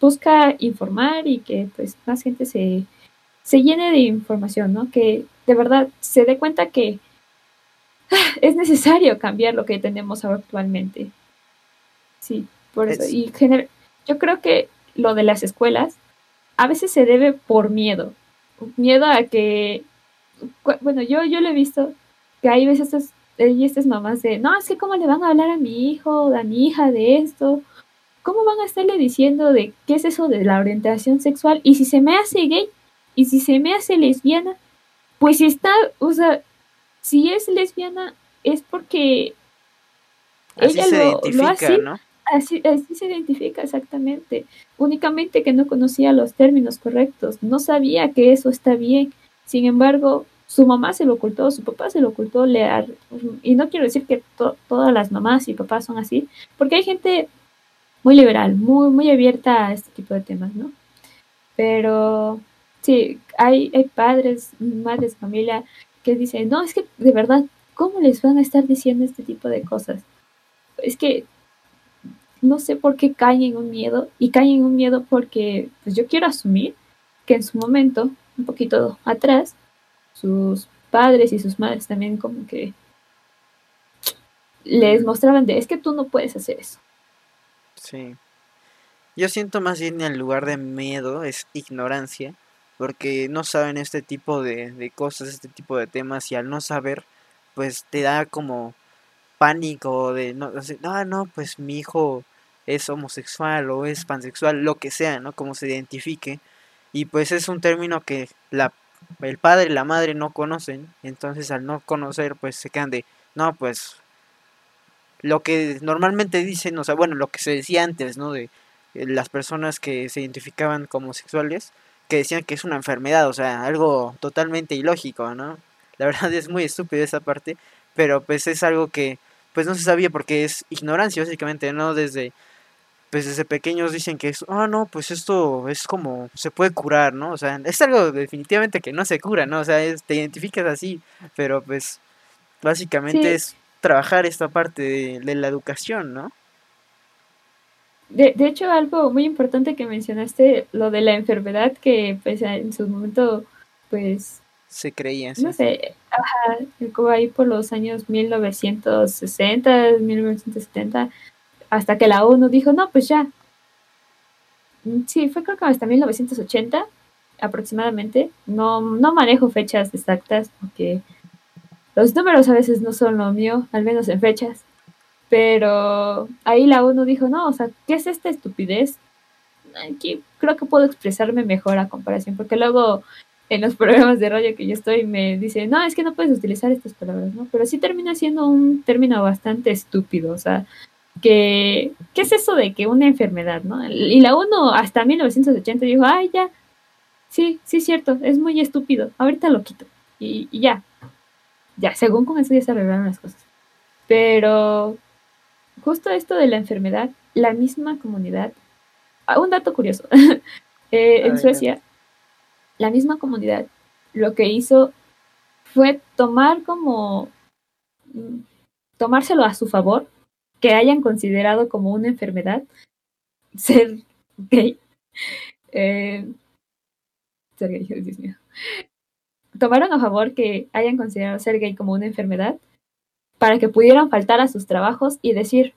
Busca informar y que pues más gente se, se llene de información, ¿no? Que de verdad se dé cuenta que es necesario cambiar lo que tenemos actualmente. Sí, por eso. Y yo creo que lo de las escuelas a veces se debe por miedo. Miedo a que, bueno, yo, yo lo he visto, que hay veces estos y estas mamás de, no, es que cómo le van a hablar a mi hijo a mi hija de esto, ¿cómo van a estarle diciendo de qué es eso de la orientación sexual? Y si se me hace gay, y si se me hace lesbiana, pues si está, o sea, si es lesbiana es porque ella lo, lo hace, ¿no? Así, así se identifica exactamente. Únicamente que no conocía los términos correctos, no sabía que eso está bien. Sin embargo, su mamá se lo ocultó, su papá se lo ocultó, le y no quiero decir que todas las mamás y papás son así, porque hay gente muy liberal, muy, muy abierta a este tipo de temas, ¿no? Pero sí, hay, hay padres, madres, familia que dicen, no, es que de verdad, ¿cómo les van a estar diciendo este tipo de cosas? Es que no sé por qué caen en un miedo, y caen en un miedo porque pues yo quiero asumir que en su momento un poquito atrás, sus padres y sus madres también como que les mostraban de, es que tú no puedes hacer eso. Sí. Yo siento más bien en lugar de miedo es ignorancia, porque no saben este tipo de, de cosas, este tipo de temas, y al no saber, pues te da como pánico de, no, ah, no, pues mi hijo es homosexual o es pansexual, lo que sea, ¿no? Como se identifique. Y pues es un término que la, el padre y la madre no conocen, entonces al no conocer, pues se quedan de, no, pues lo que normalmente dicen, o sea, bueno, lo que se decía antes, ¿no? De eh, las personas que se identificaban como homosexuales, que decían que es una enfermedad, o sea, algo totalmente ilógico, ¿no? (laughs) La verdad es muy estúpido esa parte, pero pues es algo que pues no se sabía porque es ignorancia básicamente, ¿no? Desde pues desde pequeños dicen que es, ah, no, pues esto es como, se puede curar, ¿no? O sea, es algo definitivamente que no se cura, ¿no? O sea, te identificas así, pero pues básicamente es trabajar esta parte de, la educación, ¿no? De, de, hecho, algo muy importante que mencionaste, lo de la enfermedad que pues en su momento, pues... Se creía, No sé, ajá, como ahí por los años 1960, 1970, hasta que la ONU dijo, no, pues ya. Mm, sí, fue creo que hasta 1980 aproximadamente. No, no manejo fechas exactas porque los números a veces no son lo mío, al menos en fechas. Pero ahí la ONU dijo, no, o sea, ¿qué es esta estupidez? Aquí creo que puedo expresarme mejor a comparación, porque luego en los (laughs) programas de rollo que yo estoy me dice, no, es que no puedes utilizar estas palabras, ¿no? Pero sí termina siendo un término bastante estúpido, o sea, que, ¿qué es eso de que una enfermedad, no? Y la ONU hasta 1980 dijo, ay, ya, sí, sí es cierto, es muy estúpido, ahorita lo quito. Y, ya, ya, según con eso ya se arreglaron las cosas. Pero justo esto de la enfermedad, la misma comunidad, ah, un dato curioso, (laughs) eh, en Suecia, la misma comunidad lo que hizo fue tomar como, mm, tomárselo a su favor que hayan considerado como una enfermedad ser gay. Eh, ser gay, Dios mío. Tomaron a favor que hayan considerado ser gay como una enfermedad para que pudieran faltar a sus trabajos y decir,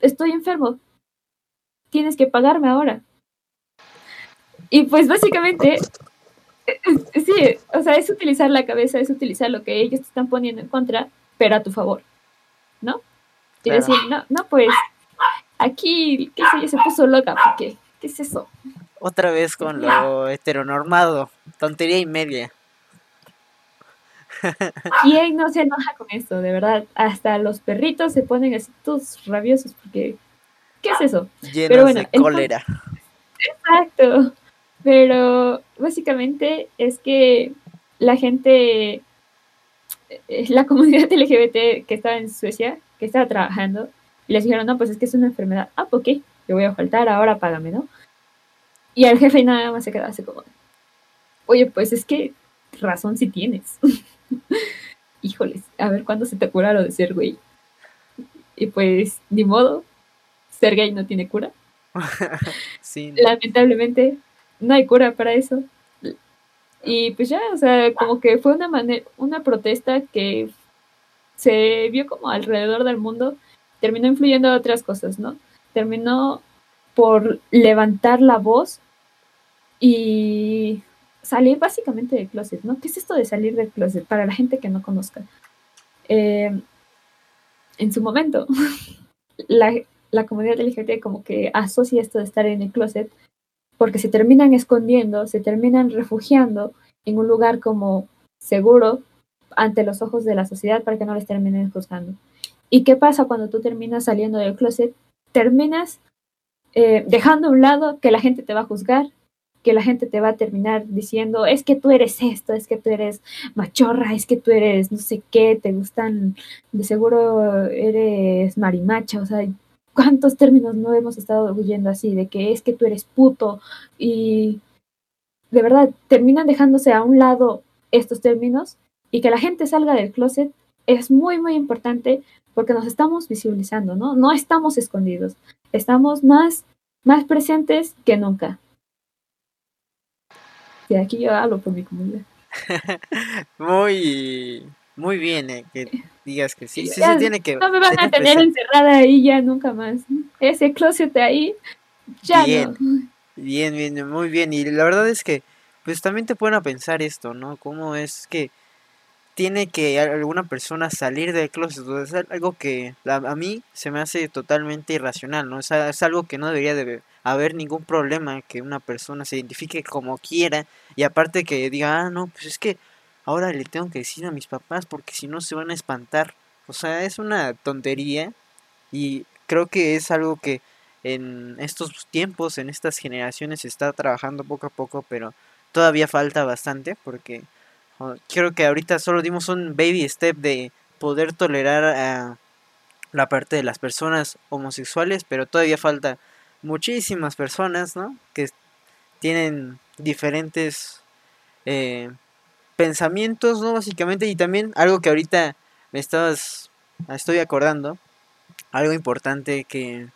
estoy enfermo, tienes que pagarme ahora. Y pues básicamente, eh, sí, o sea, es utilizar la cabeza, es utilizar lo que ellos te están poniendo en contra, pero a tu favor, ¿no? Y decir, no, no, pues aquí, qué sé yo, se puso loca, porque, ¿qué es eso? Otra vez con lo heteronormado, tontería y media. Él no se enoja con esto, de verdad. Hasta los perritos se ponen así todos rabiosos porque, ¿qué es eso? Llenos Pero bueno, de cólera. exacto. Pero básicamente es que la gente, eh, la comunidad (laughs) LGBT que estaba en Suecia, que estaba trabajando, y les dijeron, no, pues es que es una enfermedad. Ah, pues qué, te voy a faltar, ahora págame, ¿no? Y el jefe nada más se quedó así como, oye, pues es que razón si tienes. (laughs) Híjoles, a ver cuándo se te cura lo de ser güey. Y pues, ni modo, ser gay no tiene cura. (laughs) sí. Lamentablemente, no hay cura para eso. Y pues ya, o sea, como que fue una manera, una protesta que se vio como alrededor del mundo, terminó influyendo otras cosas, ¿no? Terminó por levantar la voz y salir básicamente del closet, ¿no? ¿Qué es esto de salir del closet? Para la gente que no conozca. Eh, en su momento, (laughs) la, la comunidad LGBT como que asocia esto de estar en el closet porque se terminan escondiendo, se terminan refugiando en un lugar como seguro ante los ojos de la sociedad para que no les terminen juzgando. ¿Y qué pasa cuando tú terminas saliendo del closet? Terminas eh, dejando a un lado que la gente te va a juzgar, que la gente te va a terminar diciendo, es que tú eres esto, es que tú eres machorra, es que tú eres no sé qué, te gustan, de seguro eres marimacha, o sea, ¿cuántos términos no hemos estado oyendo así? De que es que tú eres puto y de verdad terminan dejándose a un lado estos términos y que la gente salga del closet es muy, muy importante porque nos estamos visibilizando, ¿no? No estamos escondidos, estamos más, más presentes que nunca. Sí, aquí yo hablo por mi comunidad. (laughs) muy, muy bien, eh, que digas que sí, sí se tiene que. No me van a tener encerrada ahí ya nunca más. Ese closet ahí, ya bien, Bien, bien, muy bien. Y la verdad es que, pues también te pueden a pensar esto, ¿no? Cómo es que tiene que alguna persona salir del closet. es algo que a, mí se me hace totalmente irracional, ¿no? Es, es algo que no debería de haber ningún problema que una persona se identifique como quiera y aparte que diga, ah, no, pues es que ahora le tengo que decir a mis papás porque si no se van a espantar. O sea, es una tontería y creo que es algo que en estos tiempos, en estas generaciones se está trabajando poco a poco, pero todavía falta bastante porque creo que ahorita solo dimos un baby step de poder tolerar a la parte de las personas homosexuales, pero todavía falta muchísimas personas, ¿no? Que tienen diferentes eh, pensamientos, ¿no? Básicamente, y también algo que ahorita me estabas, estoy acordando, algo importante que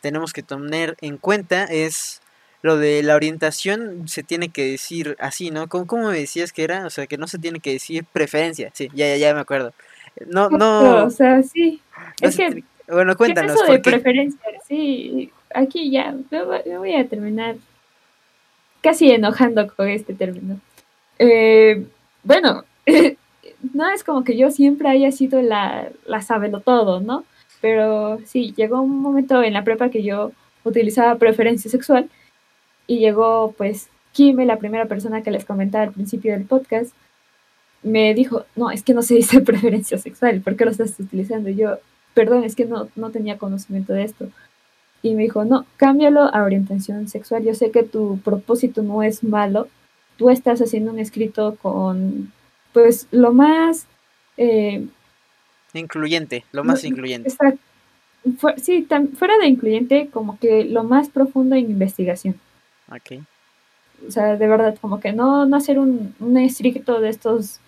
tenemos que tener en cuenta es lo de la orientación se tiene que decir así, ¿no? ¿Cómo, cómo me decías que era? O sea, que no se tiene que decir preferencia. Sí, ya, ya, ya me acuerdo. No, no. O sea, sí. es que. Bueno, cuéntanos. eso de preferencia? Sí, aquí ya me voy a terminar casi enojando con este término. Eh, bueno, (laughs) no es como que yo siempre haya sido la, la sabelo todo, ¿no? Pero sí, llegó un momento en la prepa que yo utilizaba preferencia sexual y llegó pues Kime, la primera persona que les comentaba al principio del podcast, me dijo, no, es que no se dice (laughs) preferencia sexual, ¿por qué lo estás utilizando? Y yo, perdón, es que no, no tenía conocimiento de esto. Y me dijo, no, cámbialo a orientación sexual. Yo sé que tu propósito no es malo. Tú estás haciendo un escrito con, pues, lo más... Eh, incluyente, lo más incluyente. sí, fuera de incluyente, como que lo más profundo en investigación. Ok. O sea, de verdad, como que no, no hacer un, un escrito de estos...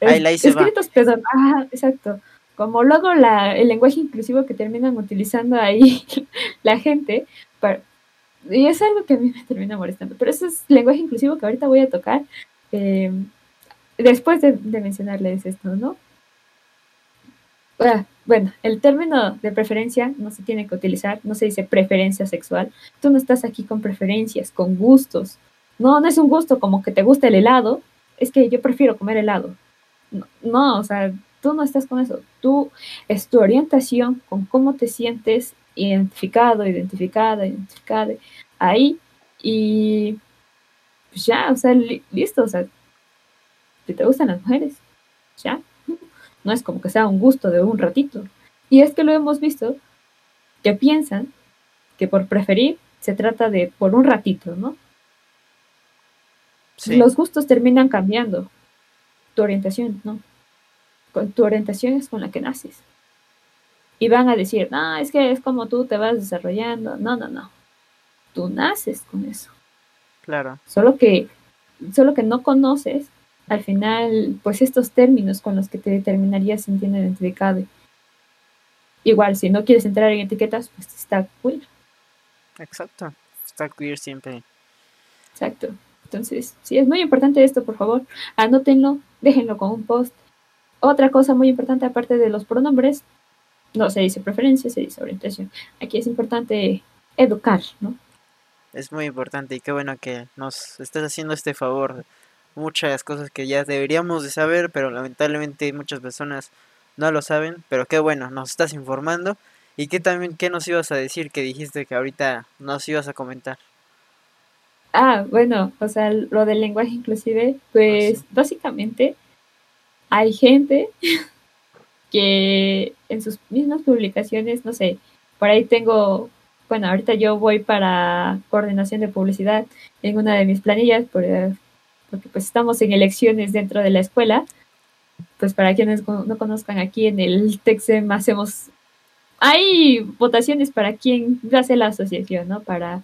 Ahí, ahí escritos, perdón. Ah, exacto como luego la, el lenguaje inclusivo que terminan utilizando ahí (laughs) la gente, y es algo que a mí me termina molestando, pero ese es lenguaje inclusivo que ahorita voy a tocar em, después de, mencionarles esto, ¿no? Ah, bueno, el término de preferencia no se tiene que utilizar, no se dice preferencia sexual. Tú no estás aquí con preferencias, con gustos. No, no es un gusto como que te gusta el helado, es que yo prefiero comer helado. No, o sea, Tú no estás con eso. Tú es tu orientación con cómo te sientes identificado, identificada, identificada ahí. Y ya, o sea, listo, o sea, te gustan las mujeres, ya. No es como que sea un gusto de un ratito. Y es que lo hemos visto que piensan que por preferir se trata de por un ratito, ¿no? Los gustos terminan cambiando. Tu orientación, ¿no? con tu orientación es con la que naces. Y van a decir, no, es que es como tú te vas desarrollando. No, no, no. Tú naces con eso. Claro. Solo que, solo que no conoces al final, pues estos términos con los que te determinarías sintiendo identificado. Igual, si no quieres entrar en etiquetas, pues está queer. Exacto. Está queer siempre. Exacto. Entonces, sí, es muy importante esto, por favor. Anótenlo, déjenlo con un post, otra cosa muy importante, aparte de los pronombres, no se dice preferencia, se dice orientación. Aquí es importante educar, ¿no? Es muy importante y qué bueno que nos estés haciendo este favor. Muchas cosas que ya deberíamos de saber, pero lamentablemente muchas personas no lo saben. Pero qué bueno, nos estás informando. ¿Y qué también qué nos ibas a decir que dijiste que ahorita nos ibas a comentar? Ah, bueno, o sea, lo del lenguaje inclusive, pues ah, básicamente hay gente (laughs) que en sus mismas publicaciones, no sé, por ahí tengo, bueno, ahorita yo voy para coordinación de publicidad en una de mis planillas, porque pues estamos en elecciones dentro de la escuela. Pues para quienes no conozcan aquí en el TEXEM hacemos, hay votaciones para quien hace la asociación, ¿no? Para,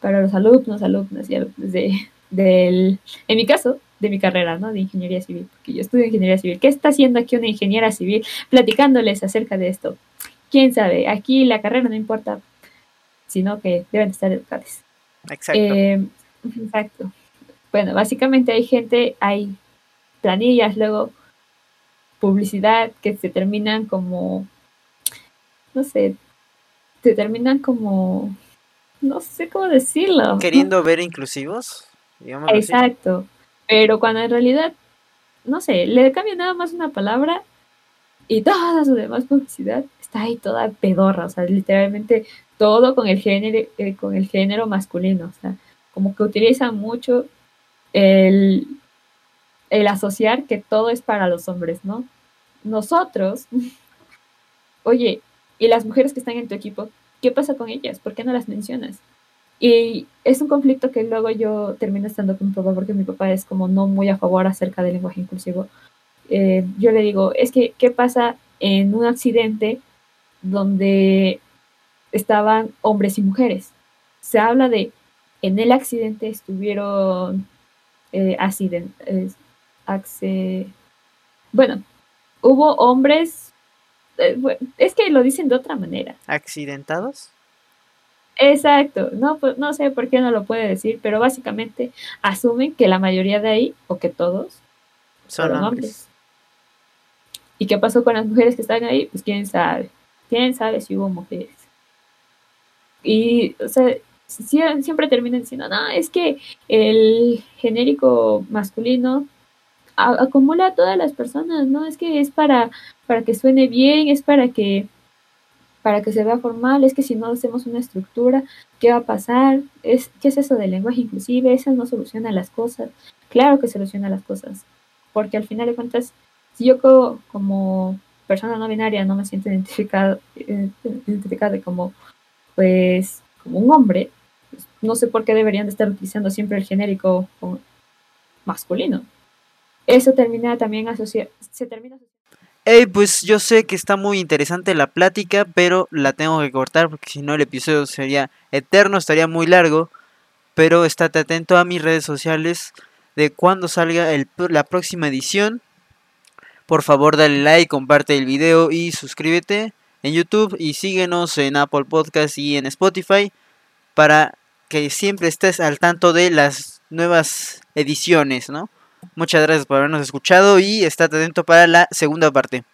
para los alumnos, alumnas y alumnos de, del, en mi caso, de mi carrera, ¿no? De ingeniería civil, porque yo estudio ingeniería civil. ¿Qué está haciendo aquí una ingeniera civil platicándoles acerca de esto? ¿Quién sabe? Aquí la carrera no importa, sino que deben estar educados. Exacto. Eh, exacto. Bueno, básicamente hay gente, hay planillas, luego publicidad que se terminan como, no sé, se terminan como, no sé cómo decirlo. Queriendo ver inclusivos, Exacto, pero cuando en realidad, no sé, le cambia nada más una palabra y toda su demás publicidad está ahí toda pedorra, o sea, literalmente todo con el género, eh, con el género masculino, o sea, como que utilizan mucho el, el asociar que todo es para los hombres, ¿no? Nosotros, (laughs) oye, y las mujeres que están en tu equipo, ¿qué pasa con ellas? ¿Por qué no las mencionas? Y es un conflicto que luego yo termino estando con mi papá porque mi papá es como no muy a favor acerca del lenguaje inclusivo. Eh, yo le digo, es que, ¿qué pasa en un accidente donde estaban hombres y mujeres? Se habla de, en el accidente estuvieron eh, bueno, hubo hombres, eh, es que lo dicen de otra manera. ¿Accidentados? Exacto, no, pues, no sé por qué no lo puede decir, pero básicamente asumen que la mayoría de ahí, o que todos, son hombres. ¿Y qué pasó con las mujeres que están ahí? Pues quién sabe. Quién sabe si hubo mujeres. Y, o sea, siempre terminan diciendo, no, es que el genérico masculino acumula a todas las personas, ¿no? Es que es para, para que suene bien, es para que, para que se vea formal, es que si no hacemos una estructura, ¿qué va a pasar? Es, ¿Qué es eso del lenguaje inclusive? Eso no soluciona las cosas. Claro que soluciona las cosas, porque al final de cuentas, si yo como, persona no binaria no me siento identificada, eh, identificada como, pues, como un hombre, no sé por qué deberían de estar utilizando siempre el genérico masculino eso termina también asociado, se termina Hey, pues yo sé que está muy interesante la plática, pero la tengo que cortar porque si no el episodio sería eterno, estaría muy largo. Pero estate atento a mis redes sociales de cuando salga el, la próxima edición. Por favor, dale like, comparte el video y suscríbete en YouTube y síguenos en Apple Podcast y en Spotify para que siempre estés al tanto de las nuevas ediciones, ¿no? Muchas gracias por habernos escuchado y estate atento para la segunda parte.